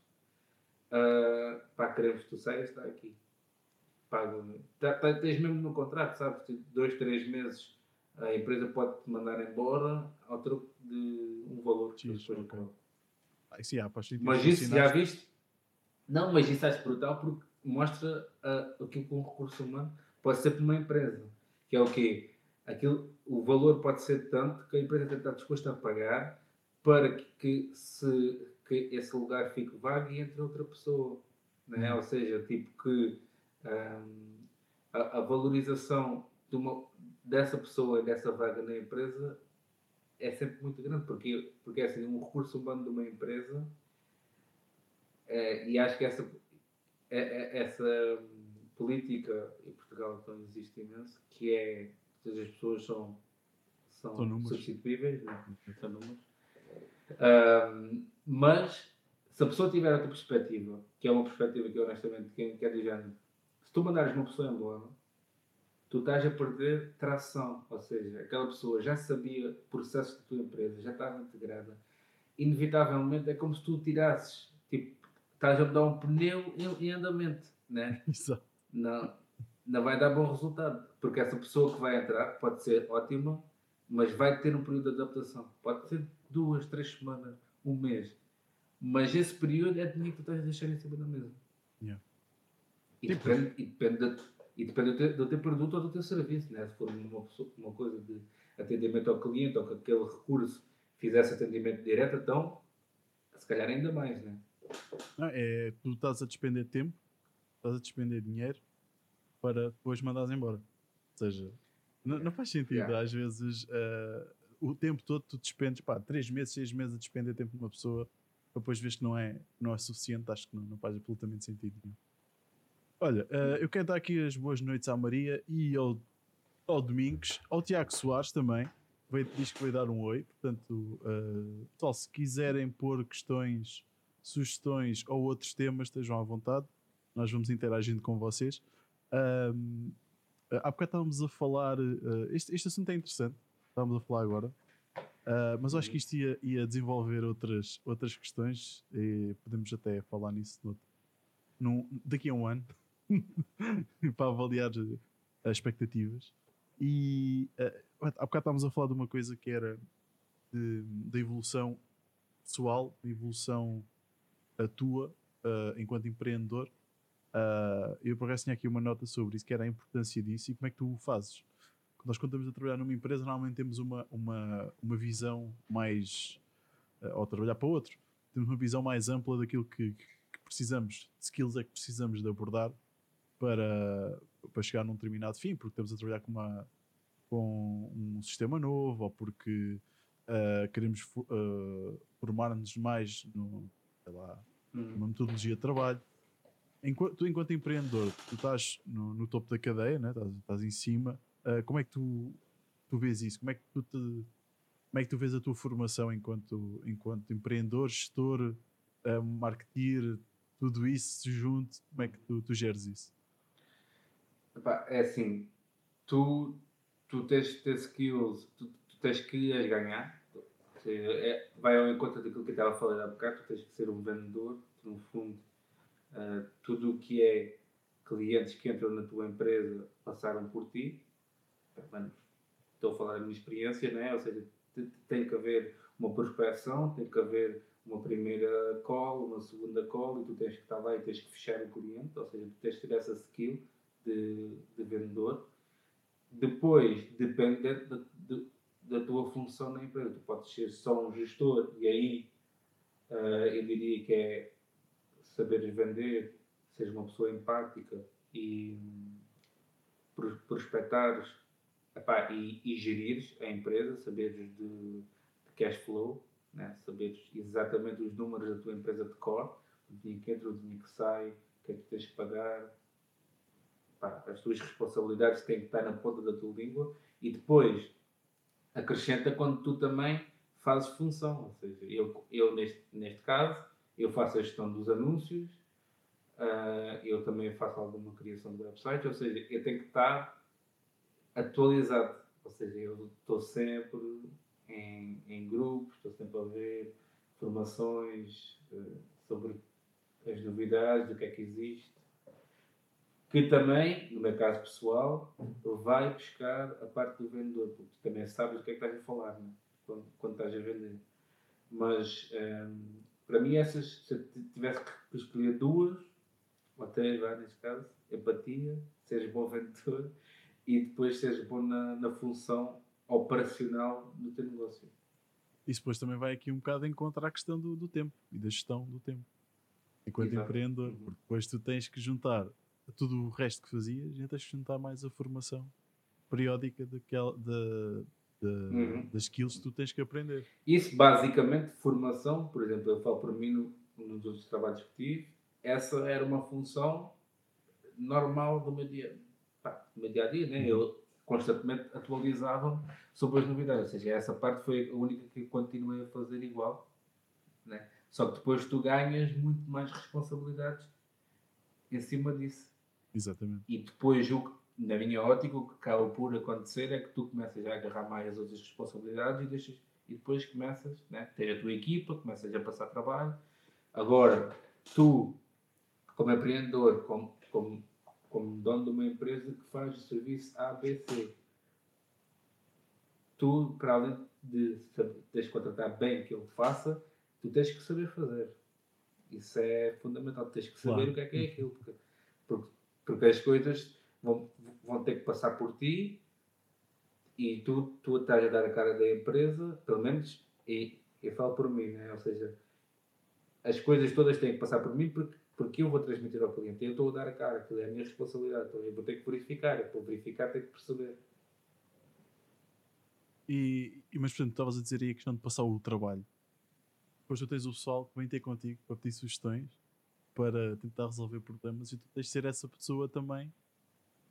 uh, pá, queremos que tu saias, está aqui pagam. Tá, tá, tens mesmo no contrato, sabes? Tipo, dois, três meses a empresa pode te mandar embora ao troco de um valor que depois okay. Ah, há, Mas isso já viste? Não, mas isso acho brutal porque mostra uh, aquilo que um recurso humano pode ser para uma empresa. Que é o quê? Aquilo, o valor pode ser tanto que a empresa está disposta a pagar para que, que, se, que esse lugar fique vago e entre outra pessoa. Né? Ou seja, tipo que a, a, valorização de uma, dessa pessoa e dessa vaga na empresa é sempre muito grande, porque, porque é assim, um recurso humano de uma empresa, é, e acho que essa, é, é, essa política em Portugal então existe imenso, que é todas as pessoas são, são, substituíveis, né? são números. Um, mas se a pessoa tiver outra perspectiva, que é uma perspectiva que honestamente quem quer dizer tu mandares uma pessoa embora, tu estás a perder tração. Ou seja, aquela pessoa já sabia o processo da tua empresa, já estava integrada. Inevitavelmente é como se tu tirasses, tipo, estás a dar um pneu em, em andamento, né? Exato. Não, não vai dar bom resultado, porque essa pessoa que vai entrar pode ser ótima, mas vai ter um período de adaptação. Pode ser duas, três semanas, um mês. Mas esse período é dinheiro que tu estás a deixar em cima da mesa. Yeah. E tipo, depende, e depende, de, e depende do, teu, do teu produto ou do teu serviço. Né? Se for uma, uma coisa de atendimento ao cliente ou que aquele recurso fizesse atendimento direto, então se calhar ainda mais. Né? Não, é, tu estás a despender tempo, estás a despender dinheiro para depois mandares embora. Ou seja, não, não faz sentido. Yeah. Às vezes uh, o tempo todo tu despendes, pá, 3 meses, 6 meses a despender tempo de uma pessoa, depois vês que não é, não é suficiente, acho que não, não faz absolutamente sentido. Nenhum. Olha, uh, eu quero dar aqui as boas noites à Maria e ao, ao Domingos, ao Tiago Soares também. Veio, diz que veio dar um oi. Portanto, uh, pessoal, se quiserem pôr questões, sugestões ou outros temas, estejam à vontade. Nós vamos interagindo com vocês. Um, há bocado estávamos a falar. Uh, este, este assunto é interessante. Estávamos a falar agora. Uh, mas acho que isto ia, ia, desenvolver outras, outras questões e podemos até falar nisso num, daqui a um ano. para avaliar as expectativas. E uh, há bocado estávamos a falar de uma coisa que era da evolução pessoal, da evolução a tua uh, enquanto empreendedor. Uh, eu por acaso tinha aqui uma nota sobre isso, que era a importância disso e como é que tu o fazes. Quando nós contamos a trabalhar numa empresa, normalmente temos uma, uma, uma visão mais. Uh, ao trabalhar para outro, temos uma visão mais ampla daquilo que, que precisamos, de skills é que precisamos de abordar para, para chegar num determinado fim, porque estamos a trabalhar com, uma, com um sistema novo ou porque uh, queremos uh, formar-nos mais no, lá, uhum. numa metodologia de trabalho. Enquanto, tu, enquanto empreendedor, tu estás no, no topo da cadeia, né? estás, estás em cima, uh, como é que tu, tu vês isso? Como é que tu te, como é que tu vês a tua formação enquanto, enquanto empreendedor, gestor, uh, marketeer, tudo isso junto, como é que tu, tu geres isso? Epá, é assim, tu, tu tens de ter skills, tu, tu tens que as ganhar. Seja, é, vai ao encontro daquilo que eu estava a falar há bocado, tu tens que ser um vendedor, no fundo, uh, tudo o que é clientes que entram na tua empresa passaram por ti. Mano, estou a falar da minha experiência, né? ou seja, tem que haver uma prospecção, tem que haver uma primeira call, uma segunda call e tu tens que estar lá e tens que fechar o cliente, ou seja, tu tens que ter essa skill de, de vendedor. Depois, depende da, de, da tua função na empresa. Tu podes ser só um gestor e aí uh, eu diria que é saberes vender, seres uma pessoa empática e prospectares epá, e, e gerires a empresa, saberes de, de cash flow, né? saberes exatamente os números da tua empresa de core, o dinheiro que entra, o dinheiro que sai, o que é que tens que pagar, epá, as tuas responsabilidades têm que estar na ponta da tua língua e depois acrescenta quando tu também fazes função, ou seja, eu, eu neste, neste caso, eu faço a gestão dos anúncios, uh, eu também faço alguma criação de website, ou seja, eu tenho que estar atualizado. Ou seja, eu estou sempre em, em grupos, estou sempre a ver formações uh, sobre as novidades, o que é que existe. Que também, no meu caso pessoal, vai buscar a parte do vendedor, porque tu também sabes o que é que estás a falar né? quando, quando estás a vender. Mas um, ehm, para mim, essas, se eu tivesse que escolher duas, ou três, vai, neste caso, empatia, seres bom vendedor e depois seres bom na, na função operacional do teu negócio. Isso depois também vai aqui um bocado encontrar a questão do, do tempo e da gestão do tempo. Enquanto Exato. empreendedor, uhum. porque depois tu tens que juntar tudo o resto que fazias tens que juntar mais a formação periódica daquela, da, da, uhum. das skills que tu tens que aprender. Isso, basicamente, formação, por exemplo, eu falo por mim no, nos outros trabalhos que tive, essa era uma função normal do meu dia, pá, do meu dia a dia, né? Uhum. Eu constantemente atualizava sobre as novidades, ou seja, essa parte foi a única que continuei a fazer igual, né? Só que depois tu ganhas muito mais responsabilidades em cima disso. Exatamente. E depois, o que, na minha ótica, o que acaba por acontecer é que tu começas a agarrar mais as outras responsabilidades e, deixas, e depois começas, né? tens a tua equipa, começas a passar trabalho. Agora, tu como empreendedor, como, como, como dono de uma empresa que faz o serviço ABC, tu, para além de teres que contratar bem que ele faça, tu tens que saber fazer. Isso é fundamental. Tens que saber claro. o que é que é aquilo. Porque, porque, porque, as coisas vão, vão ter que passar por ti e tu, tu estás a dar a cara da empresa, pelo menos, e eu falo por mim, né? ou seja, as coisas todas têm que passar por mim porque porque eu vou transmitir ao cliente. Eu estou a dar a cara, aquilo é a minha responsabilidade. Então eu vou ter que verificar. Para verificar, tenho que perceber. E, e, mas, portanto, estavas a dizer aí a questão de passar o trabalho. Depois tu tens o pessoal que vem ter contigo para pedir sugestões, para tentar resolver problemas, e tu tens de ser essa pessoa também,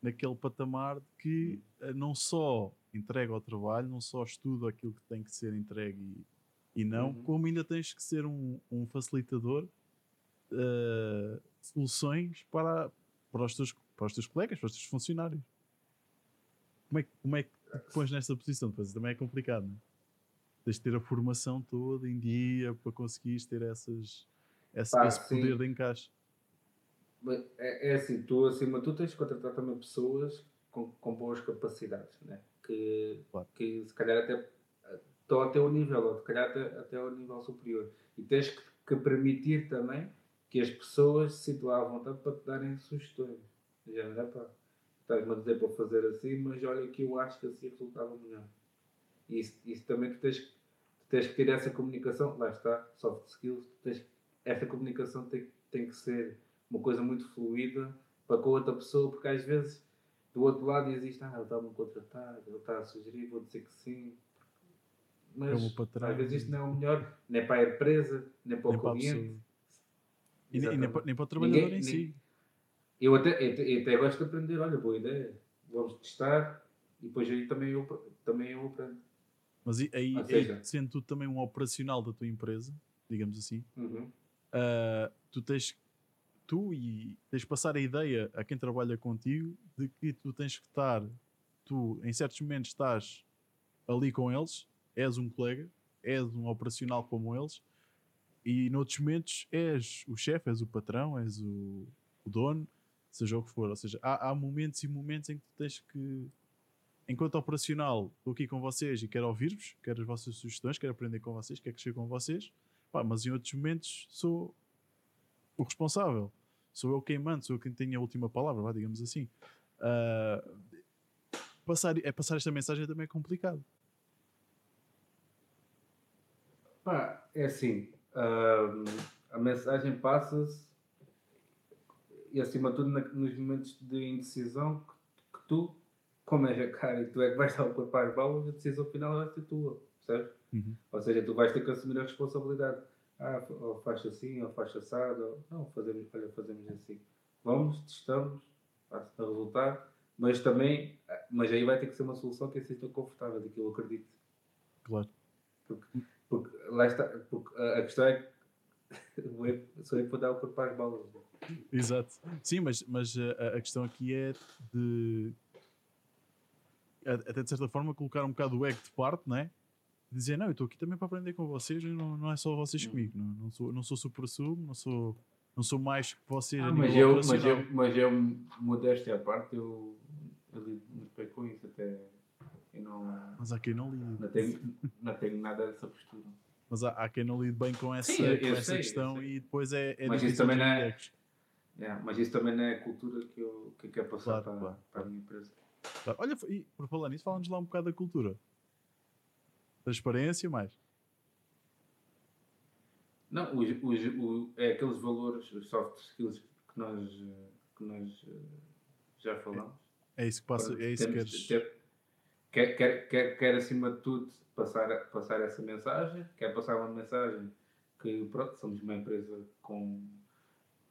naquele patamar de que eh, não só entrega o trabalho, não só estuda aquilo que tem que ser entregue e, e não, uhum. como ainda tens que ser um, um facilitador uh, soluções para, para, os teus, para os teus colegas, para os teus funcionários. Como é, como é que te pões nessa posição? Depois também é complicado, não é? Tens de ter a formação toda em dia para conseguires ter essas, essa, Pá, esse poder de encaixe. É, é, assim, tu acima tu tens de contratar também pessoas com, com boas capacidades, né? que, claro. que se calhar até estão até o nível, ou se calhar até, até ao nível superior. E tens que, que permitir também que as pessoas se situem à vontade para te darem sugestões. Já não é pá, estás-me a dizer para fazer assim, mas olha que eu acho que assim resultava melhor. Isso, isso também tu tens, tu tens que ter essa comunicação, lá está, soft skills, tens, essa comunicação tem, tem que ser uma coisa muito fluida para com a outra pessoa, porque às vezes do outro lado existe, ah, ele está-me a contratar, ele está a sugerir, vou dizer que sim. Mas às vezes isto não é o melhor, nem para a empresa, nem para nem o cliente. E, nem, nem, para, nem para o trabalhador Ninguém, em si. Eu até, eu até gosto de aprender, olha, boa ideia, vamos testar e depois aí também eu, também eu aprendo. Mas aí, aí, seja, aí sendo tu também um operacional da tua empresa, digamos assim, uhum. Uh, tu tens tu e tens de passar a ideia a quem trabalha contigo de que tu tens que estar, tu em certos momentos estás ali com eles, és um colega, és um operacional como eles, e noutros momentos és o chefe, és o patrão, és o, o dono, seja o que for. Ou seja, há, há momentos e momentos em que tu tens que enquanto operacional, estou aqui com vocês e quero ouvir-vos, quero as vossas sugestões, quero aprender com vocês, quero crescer com vocês, Pá, mas em outros momentos sou o responsável, sou eu quem manda, sou eu quem tem a última palavra, digamos assim. Uh, passar, é passar esta mensagem também é complicado. Pá, é assim, uh, a mensagem passa-se e acima de tudo na, nos momentos de indecisão que, que tu como és a cara e tu é que vais dar o corpo às balas, a decisão final vai ser tua, percebes? Uhum. Ou seja, tu vais ter que assumir a responsabilidade. Ah, ou faz assim, ou faz assado, ou não, fazemos, olha, fazemos assim. Vamos, testamos, faz a resultar, mas também, mas aí vai ter que ser uma solução que eu sinta confortável, de que eu acredito. Claro. Porque, porque lá está, porque a, questão é que sou eu que vou dar o corpo às balas. Exato. Sim, mas, mas a, a questão aqui é de até de certa forma, colocar um bocado o ego de parte, né? Dizer, não, eu estou aqui também para aprender com vocês, não, não é só vocês hum. comigo, não, não, sou, não sou super sub, não sou, não sou mais que vocês. Ah, mas, eu, mas, eu, mas eu, modéstia à parte, eu, eu lido muito bem com isso, até. Eu não, mas há quem não lide. Não tenho, não tenho nada dessa postura. Mas há, há quem não lide bem com essa, Sim, eu, com essa sei, questão e depois é, é mas isso também não é, é, Mas isso também não é a cultura que eu, que eu quero passar claro, para, claro. para a minha empresa. Olha, e por falar nisso, fala-nos lá um bocado da cultura. Transparência, mais. Não, os, os, os, é aqueles valores, os soft skills que nós, que nós eh, já falamos. É, é isso que passa, é isso que queres... Quer, quer, quer, quer acima de tudo passar, passar essa mensagem, quer passar uma mensagem que pronto, somos uma empresa com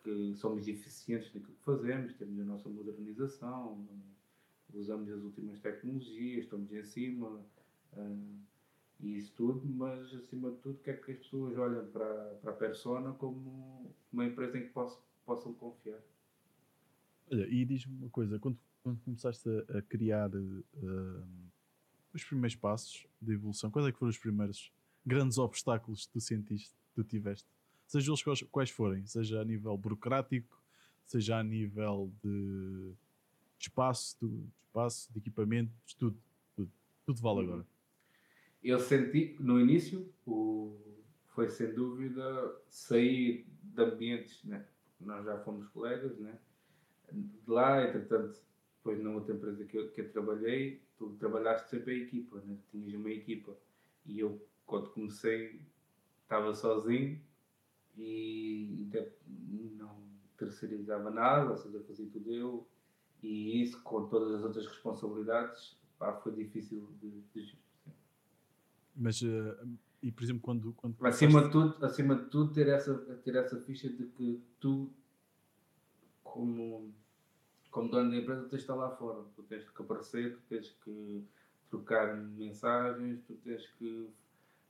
que somos eficientes naquilo que fazemos, temos a nossa modernização, usamos as últimas tecnologias, estamos em cima uh, e isso tudo, mas acima de tudo quer que as pessoas olhem para, para a persona como uma empresa em que posso, possam confiar. Olha, e diz-me uma coisa, quando, quando começaste a, a criar uh, os primeiros passos de evolução, quais é que foram os primeiros grandes obstáculos que tu sentiste, que tu tiveste? Seja eles quais, quais forem, seja a nível burocrático, seja a nível de espaço, de espaço, de equipamento, tudo, tudo, tudo vale uhum. agora. Eu senti, no início, o, foi sem dúvida sair de ambientes, né? nós já fomos colegas, né? de lá, entretanto, depois na outra empresa que eu, que eu trabalhei, tu trabalhaste sempre a equipa, né? tinhas uma equipa, e eu, quando comecei, estava sozinho e não terceirizava nada, ou seja, fazia tudo eu, e isso, com todas as outras responsabilidades, pá, foi difícil de, de Mas, uh, e por exemplo, quando. quando acima, de tudo, acima de tudo, ter essa, ter essa ficha de que tu, como, como dono da empresa, tens de estar lá fora. Tu tens que aparecer, tu tens que trocar mensagens, tu tens que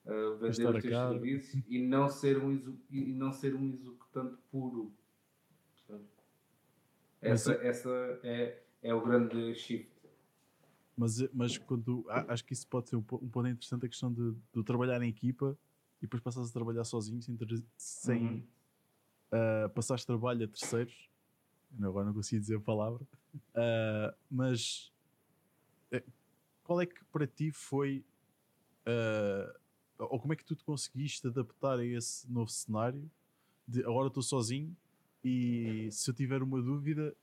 uh, vender os teus serviços e não ser um, e não ser um executante puro essa, essa é, é o grande shift. Mas, mas quando, acho que isso pode ser um, um ponto interessante a questão de, de trabalhar em equipa e depois passares a trabalhar sozinho sem, sem uhum. uh, passares trabalho a terceiros. Agora não consigo dizer a palavra, uh, mas uh, qual é que para ti foi uh, ou como é que tu te conseguiste adaptar a esse novo cenário de agora estou sozinho e se eu tiver uma dúvida,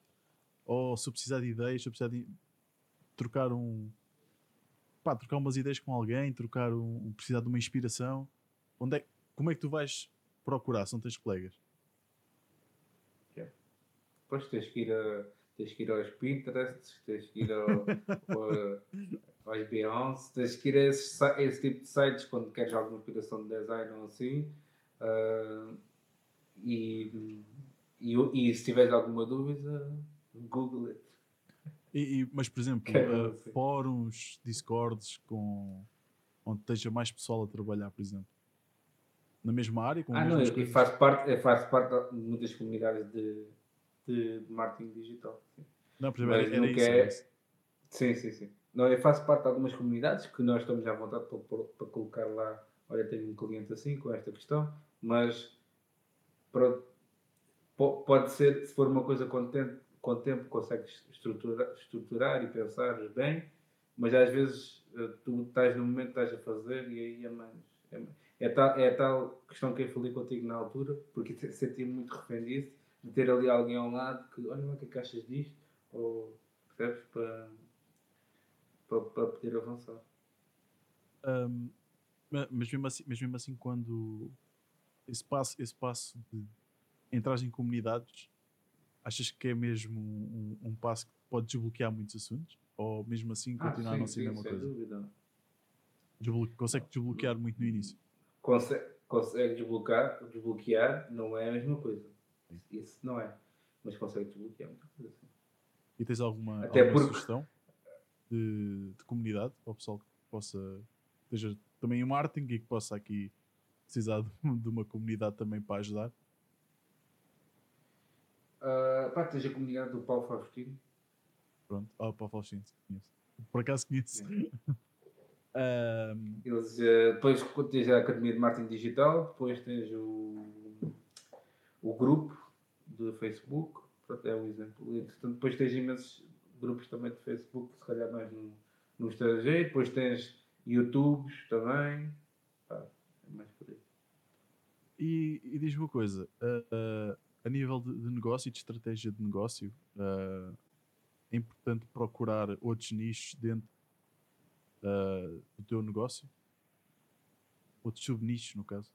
ou se eu precisar de ideias, se eu precisar de trocar um. Pá, trocar umas ideias com alguém, trocar um. precisar de uma inspiração, onde é, como é que tu vais procurar? São teus colegas? Depois tens que ir a tens que ir aos Pinterest, tens que ir ao, ao, aos Beyoncé, tens que ir a esse, esse, tipo de sites quando queres alguma inspiração de design ou assim. Uh, e e, e se tiveres alguma dúvida, Google it. E, e, mas, por exemplo, uh, fóruns, discords com, onde esteja mais pessoal a trabalhar, por exemplo? na mesma área? Com ah, não, eu faço parte, eu faço parte de muitas comunidades de, de marketing digital. Sim. Não, por exemplo, Mas era, isso. é-. Sim, sim, sim. Não, eu faço parte de algumas comunidades que nós estamos à vontade para, para, para colocar lá. Olha, tenho um cliente assim com esta questão, mas pronto, pode ser, se for uma coisa com com tempo consegues estruturar, estruturar e pensar bem, mas às vezes eh, tu estás no momento que estás a fazer e aí é mais. É, é tal, é tal questão que eu falei contigo na altura, porque senti-me muito arrependido de ter ali alguém ao lado que, olha lá o que é que achas disto, ou percebes? Para, para, para poder avançar. Ma- mas, mesmo assim, mas mesmo assim, quando esse passo, esse passo de entrar em comunidades, achas que é mesmo um, um passo que pode desbloquear muitos assuntos? Ou mesmo assim continuar a não ser a mesma sem coisa? dúvida. Desbloque- consegue desbloquear muito no início. Consegue, consegue desbloquear, desbloquear, não é a mesma coisa. Isso não é. Mas consegue desbloquear muita coisa. sim. E tens alguma, Até alguma porque- sugestão de, de comunidade para o pessoal que possa esteja também em marketing e que possa aqui precisar de uma comunidade também para ajudar? Ah, pá, tens a comunidade do Paulo Faustino. Pronto. Ah, para o Faustino, conheço. Por acaso conheço. Ahm, Eles, eh, depois tens a Academia de Marketing Digital, depois tens o, o grupo do Facebook, pronto, é um exemplo. E, portanto, depois tens imensos grupos também de Facebook, se calhar mais no, no estrangeiro, depois tens YouTubes também, pá, é mais por aí. E, e diz-me uma coisa, ah, ah, a nível de, de negócio e de estratégia de negócio, ah, é importante procurar outros nichos dentro ah, do teu negócio? Outros subnichos, no caso?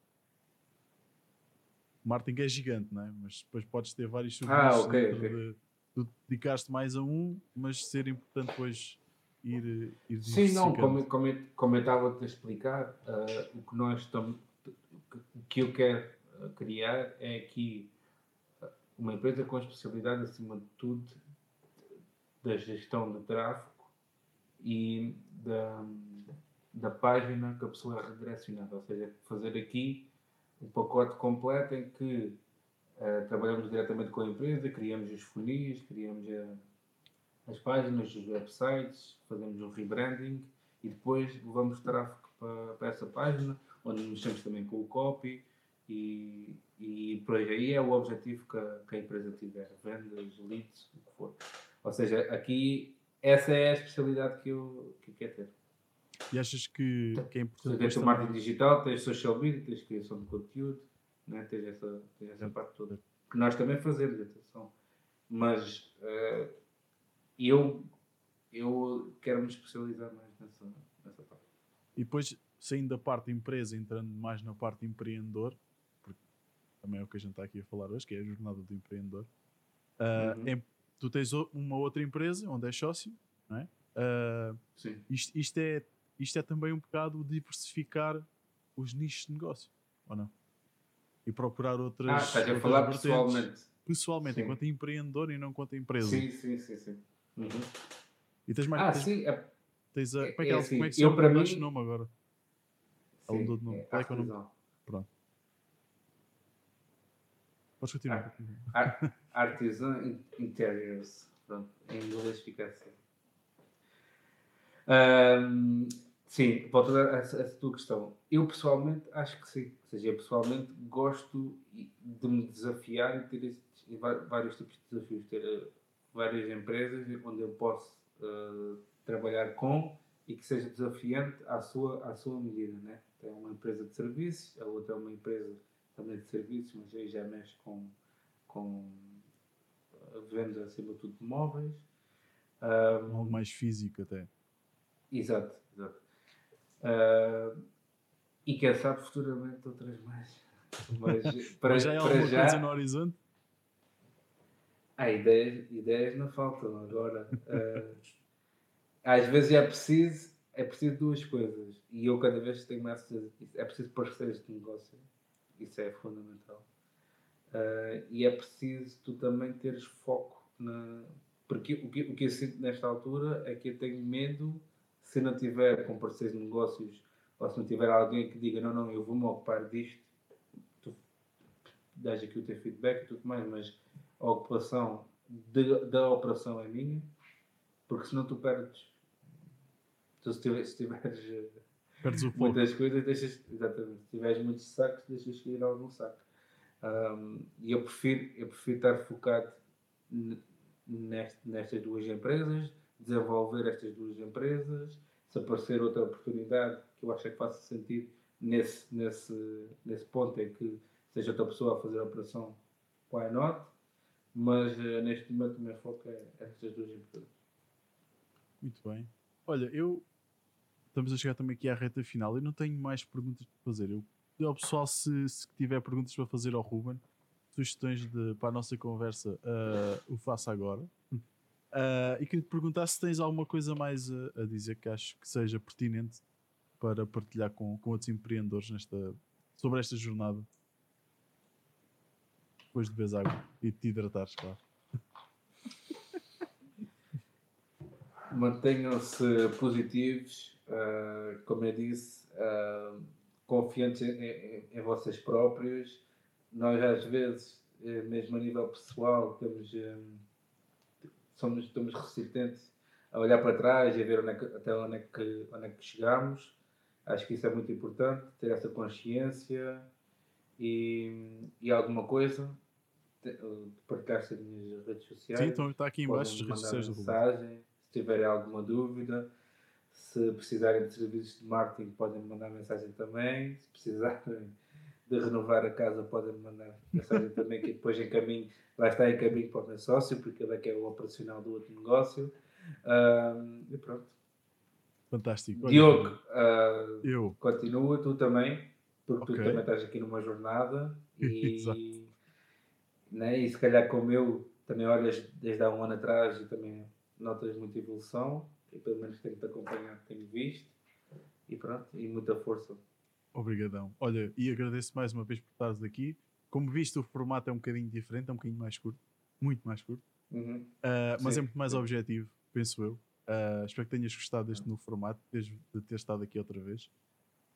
O marketing é gigante, não é? Mas depois podes ter vários Ah, subnichos ok, dentro ok. de... Tu dedicaste mais a um, mas ser importante depois ir, ir Sim, não, como, como, eu- como eu estava a explicar, ah, o que nós estamos, o que eu quero ah, criar é aqui ah, uma empresa com especialidade, acima de tudo, da gestão de tráfego e da, da página que a pessoa é redirecionada, ou seja, fazer aqui um pacote completo em que ah, trabalhamos diretamente com a empresa, criamos os funis, criamos a, as páginas, os websites, fazemos um rebranding e depois levamos tráfego para, para essa página, onde mexemos também com o copy e, e por aí é o objetivo que a, que a empresa tiver, vendas, leads, o que for. Ou seja, aqui essa é a especialidade que eu, que quero ter. E achas que, que é importante tens o marketing digital, tens social media, tens criação de conteúdo, né? tens, essa, tens essa parte toda. Que nós também fazemos, atenção. Mas eh, eu, eu quero me especializar mais nessa, nessa parte. E depois, saindo da parte empresa, entrando mais na parte empreendedor, também é o que a gente está aqui a falar hoje, que é a jornada do empreendedor. ah, Uhum. em- tu tens uma outra empresa onde és sócio, não é? Ah, Sim. isto, isto é? isto é também um bocado diversificar os nichos de negócio, ou não? E procurar outras. Ah, estás a falar vertentes. pessoalmente. Pessoalmente, Sim. enquanto empreendedor e não enquanto empresa. Sim, sim, sim. sim. Uhum. E tens mais. Ah, tens, sim. É, tens a, é- como é que, é ela- assim, como é que se eu chama? para mim- nome agora. Sim, mudou de nome. Qual é que é o nome? artesão. Podes continuar. Ah. Ar- Artisan In- Interiors. Pronto, em inglês fica assim. Ahm, sim, voltando a essa, essa tua questão. Eu pessoalmente acho que sim. Ou seja, eu pessoalmente gosto de me desafiar e ter estes, e vários tipos de desafios. Ter eh, várias empresas onde eu posso eh, trabalhar com e que seja desafiante à sua, à sua medida. Né? Tem uma empresa de serviços, a outra é uma empresa também de serviços, mas aí já mexe com, com a venda acima de tudo de móveis. Ahm, Algo mais físico até. Exato, exato. Ah, e quem sabe futuramente outras mais. Mas para, Mas já é alguma já, coisa no horizonte? há ideias, ideias não faltam agora. Ah, às vezes é preciso, é preciso duas coisas. E eu cada vez tenho mais certeza disso. É preciso parceiros de negócio. Isso é fundamental. Ah, e é preciso tu também teres foco na. Porque o que, o que eu sinto nesta altura é que eu tenho medo se não tiver com parceiros de negócios ou se não tiver alguém que diga não, não, eu vou-me ocupar disto, dás aqui o teu feedback e tudo mais, mas a ocupação de, da operação é minha, porque senão tu perdes. Tu se tiveres, se tiveres Perdes o foco. muitas coisas, deixas, exatamente, se tiveres muitos sacos, deixas cair algum saco. Um, e eu prefiro, eu prefiro estar focado nest- nestas duas empresas, desenvolver estas duas empresas, se aparecer outra oportunidade que eu acho que faça sentido nesse, nesse, nesse ponto em que seja outra pessoa a fazer a operação, why not? Mas eh, neste momento o meu foco é estas duas empresas. Muito bem. Olha, eu. Estamos a chegar também aqui à reta final. Eu não tenho mais perguntas para fazer. Eu pessoal se, se tiver perguntas para fazer ao Ruben, sugestões de, para a nossa conversa, ah, o faça agora. Ah, e queria te perguntar se tens alguma coisa mais a, a dizer que acho que seja pertinente para partilhar com, com outros empreendedores nesta, sobre esta jornada. Depois de beberes água e te hidratares, claro. Mantenham-se positivos, ah, como eu disse, ah, confiantes em, em- em vocês próprios. Nós, às vezes, eh, mesmo a nível pessoal, temos, eh, somos, estamos resistentes a olhar para trás e a ver onde é que- até onde é, que, onde é que chegamos. Acho que isso é muito importante, ter essa consciência e, e alguma coisa, partilhar-se nas minhas redes sociais. Sim, então está aqui em baixo as redes sociais do mensagem, se tiverem alguma dúvida, se precisarem de serviços de marketing, podem me mandar mensagem também. Se precisarem de renovar a casa, podem me mandar mensagem também, que depois em caminho, vai estar em caminho para o meu sócio, porque ele é que é o operacional do outro negócio. Ahm, e pronto. Fantástico. Diogo, ah, Eu. continua, tu também, porque Ok. tu também estás aqui numa jornada e, né, e se calhar como eu também olhas desde há um ano atrás e também notas muita evolução, e pelo menos tenho-te acompanhado, tenho visto, e pronto, e muita força. Obrigadão. Olha, e agradeço mais uma vez por estares aqui. Como viste, o formato é um bocadinho diferente, é um bocadinho mais curto, muito mais curto, Uhum. Ah, mas Sim. é muito mais objetivo, penso eu. Ah, espero que tenhas gostado deste novo formato, desde de ter estado aqui outra vez.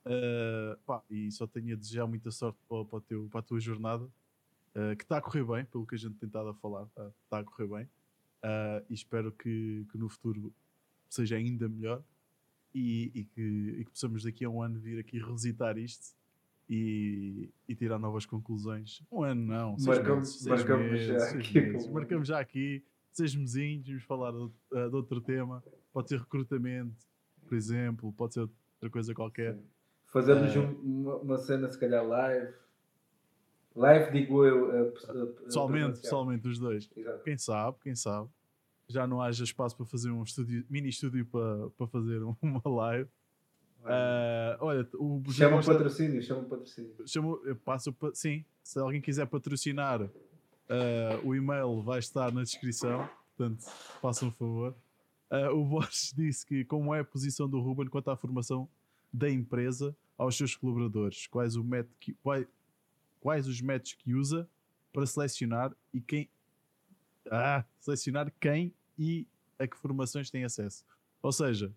Ah, pá, e só tenho a desejar muita sorte para, para, teu- para a tua jornada, que está a correr bem, pelo que a gente tem estado a falar, está, está a correr bem. E espero que, que no futuro seja ainda melhor e, e que, e que possamos daqui a um ano vir aqui revisitar isto e, e tirar novas conclusões. Um ano não, seis Marcamos- meses, marcamos meses, já aqui meses. Marcamos já aqui seis mesinhos, vamos falar de, uh, de outro tema. Pode ser recrutamento, por exemplo, pode ser outra coisa qualquer. Sim. Fazemos um- uma, uma cena, se calhar, live. Live, digo eu. a- a- Pessoalmente, pessoalmente os dois. Exato. Quem sabe, quem sabe. Já não haja espaço para fazer um estúdio, mini estúdio para, para fazer uma live. Ah, olha, o Chama patrocínio, chama patrocínio. chamo, eu passo, pa- sim, se alguém quiser patrocinar, ah, o e-mail vai estar na descrição, portanto, façam um favor. Ah, o Borges disse que como é a posição do Ruben quanto à formação da empresa aos seus colaboradores, quais, o método que, quai- quais os métodos que usa para selecionar e quem ah, selecionar quem e a que formações tem acesso. Ou seja,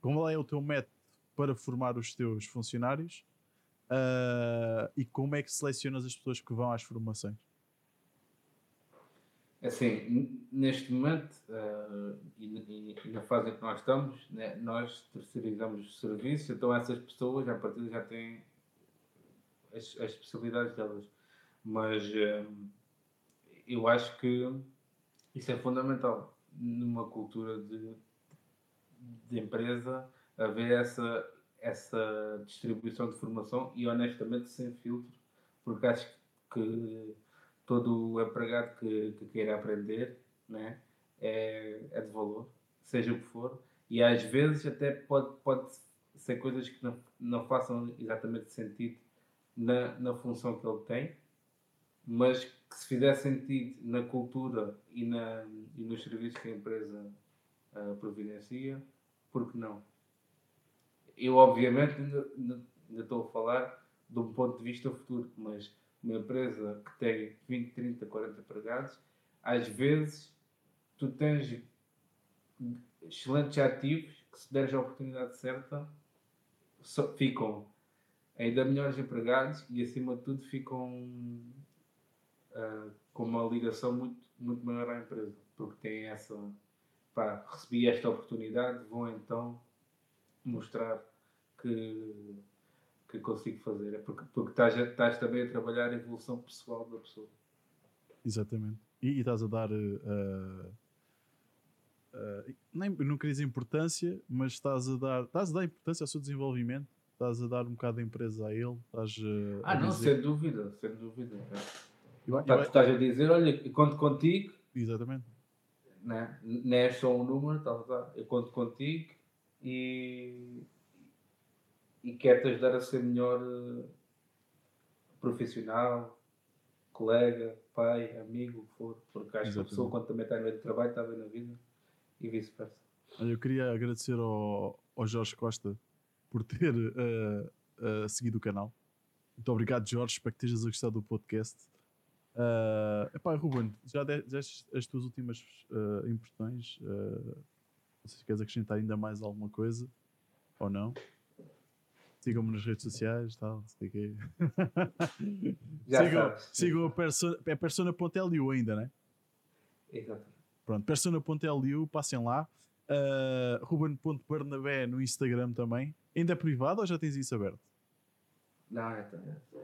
como é o teu método para formar os teus funcionários ah, e como é que selecionas as pessoas que vão às formações? Assim, n- neste momento, eh, e, e- na fase em que nós estamos, né, nós terceirizamos o serviço, então essas pessoas, à partida, já têm as, as especialidades delas. Mas eh, eu acho que isso é fundamental numa cultura de, de empresa haver essa, essa distribuição de formação e honestamente sem filtro, porque acho que todo o empregado que, que queira aprender né, é, é de valor, seja o que for, e às vezes até pode, pode ser coisas que não, não façam exatamente sentido na, na função que ele tem, mas que se fizer sentido na cultura e, na, e nos serviços que a empresa ah, providencia, por que não? Eu, obviamente, ainda, ainda- estou a falar de um ponto de vista futuro, mas uma empresa que tem 20, 30, 40 empregados, às vezes tu tens excelentes ativos que, se deres a oportunidade certa, ficam ainda melhores empregados e, acima de tudo, ficam uh, com uma ligação muito, muito maior à empresa, porque têm essa. Pá, recebi esta oportunidade, vou então mostrar que, que consigo fazer. É porque, porque estás, estás também a trabalhar a evolução pessoal da pessoa. Exatamente. E, e estás a dar. Uh, uh, nem, não querias importância, mas estás a dar, estás a dar importância ao seu desenvolvimento estás a dar um bocado de empresa a ele. Estás, uh, ah, não, dizer... sem dúvida, sem dúvida. Eu, eu, tu estás a dizer, olha, conto contigo. Exatamente. Né? Não é só um número, tá, tá, eu conto contigo e, e quero-te ajudar a ser melhor uh, profissional, colega, pai, amigo, o que for. Porque acho que a pessoa, quando também está no meio do trabalho, está bem na vida e vice-versa. Eu queria agradecer ao, ao Jorge Costa por ter uh, uh, seguido o canal. Muito obrigado, Jorge. Espero que estejas a gostar do podcast. Uh, epá, Ruben, já deste as tuas últimas uh, impressões. Uh, não sei se queres acrescentar ainda mais alguma coisa ou não. Sigam-me nas redes sociais, tal, sei que. sigam, sigam a persona, é persona.lu ainda, né? Exatamente. Pronto, persona.lu, passem lá. Uh, Ruben.bernabé no Instagram também. Ainda é privado ou já tens isso aberto? Não, é,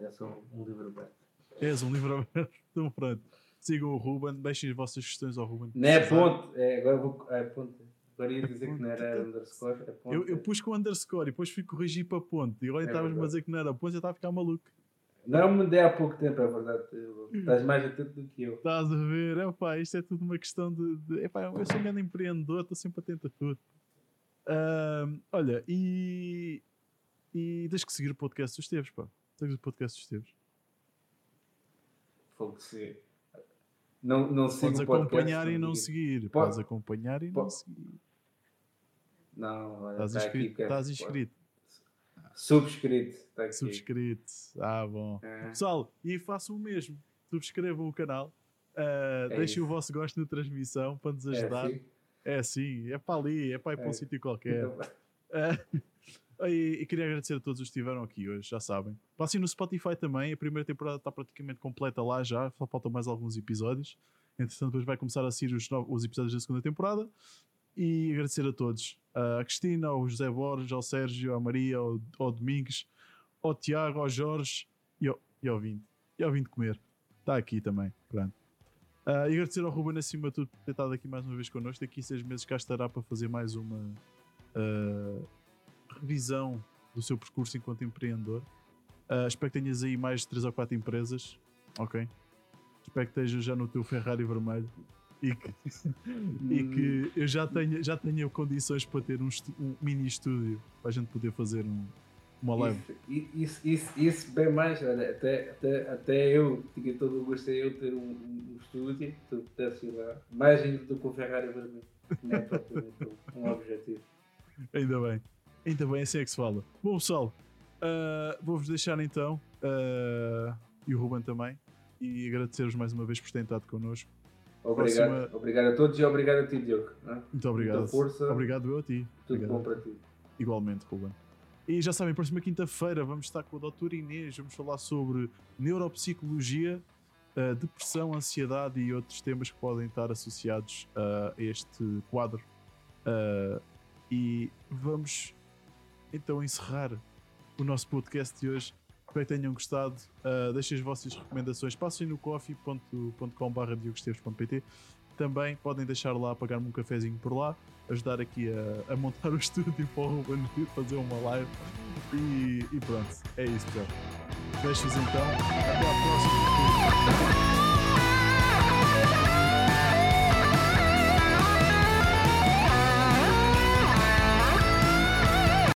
é, é só um livro aberto. És um livro aberto? Então pronto. Sigam o Ruben, deixem as vossas questões ao Ruben. Não é ponto, é, agora vou. É ponto. Agora ia dizer que não era underscore. É ponto, eu, eu pus com underscore e depois fui corrigir para ponto. E agora é estavas-me a dizer que não era ponto, já estava a ficar maluco. Não me dei há pouco tempo, é verdade. Estás mais atento do que eu. Estás a ver? É pá, isto é tudo uma questão de. de epá, eu sou um grande empreendedor, estou sempre atento a tudo. Uh, olha, e. E tens que seguir o podcast dos Teves, pá. Segues o podcast dos Teves. Fogo se. Não, não sigo Podes acompanhar e não seguir. Podes acompanhar e não seguir. Não, estás, tá inscrito, estás inscrito. Subscrito. Tá Subscrito. Ah, bom. É. Pessoal, e façam o mesmo. Subscrevam o canal. Uh, é deixem isso. o vosso gosto na transmissão para nos é ajudar. É assim, é, assim, é para ali, é para ir para um é. sítio qualquer. Uh, e, e, queria agradecer a todos os que estiveram aqui hoje, já sabem. Passem no Spotify também, a primeira temporada está praticamente completa lá já, só faltam mais alguns episódios. Entretanto, depois vai começar a sair os, os episódios da segunda temporada e agradecer a todos. A Cristina, ao José Borges, ao Sérgio, à Maria, ao, ao Domingos, ao Tiago, ao Jorge e ao, e ao Vinte. E ao Vinte comer. Está aqui também. Pronto. Uh, e agradecer ao Ruben acima de tudo por ter estado aqui mais uma vez connosco. Daqui seis meses cá estará para fazer mais uma uh, revisão do seu percurso enquanto empreendedor. Uh, espero que tenhas aí mais de 3 ou 4 empresas. Ok? Espero que estejas já no teu Ferrari vermelho e que, e que eu já tenha, já tenha condições para ter um, um, mini estúdio para a gente poder fazer um, uma live. Isso, isso, isso, isso, bem mais, olha, até, até, até eu tinha todo o gosto de eu ter um, um estúdio, tu pudesse ir lá, mais ainda do que o Ferrari vermelho. Não é propriamente um objetivo. Ainda bem, ainda bem, assim é que se fala. Bom pessoal, uh, vou-vos deixar então, uh, e o Ruben também, e agradecer-vos mais uma vez por terem estado connosco. Obrigado, Próxima... obrigado a todos e obrigado a ti, Diogo. É? Muito obrigado. Muita força. Obrigado eu a ti. Tudo obrigado. bom para ti. Igualmente, Ruben. E já sabem, próxima quinta-feira vamos estar com a doutora Inês, vamos falar sobre neuropsicologia, uh, depressão, ansiedade e outros temas que podem estar associados a este quadro. Uh, e vamos então encerrar o nosso podcast de hoje Espero que tenham gostado. Uh, deixem as vossas recomendações. Passem no coffee.com.br Também podem deixar lá, pagar-me um cafezinho por lá, ajudar aqui a, a montar o estúdio para o Ruben fazer uma live. E, e pronto, é isso, pessoal. Beijos então. Até à próxima.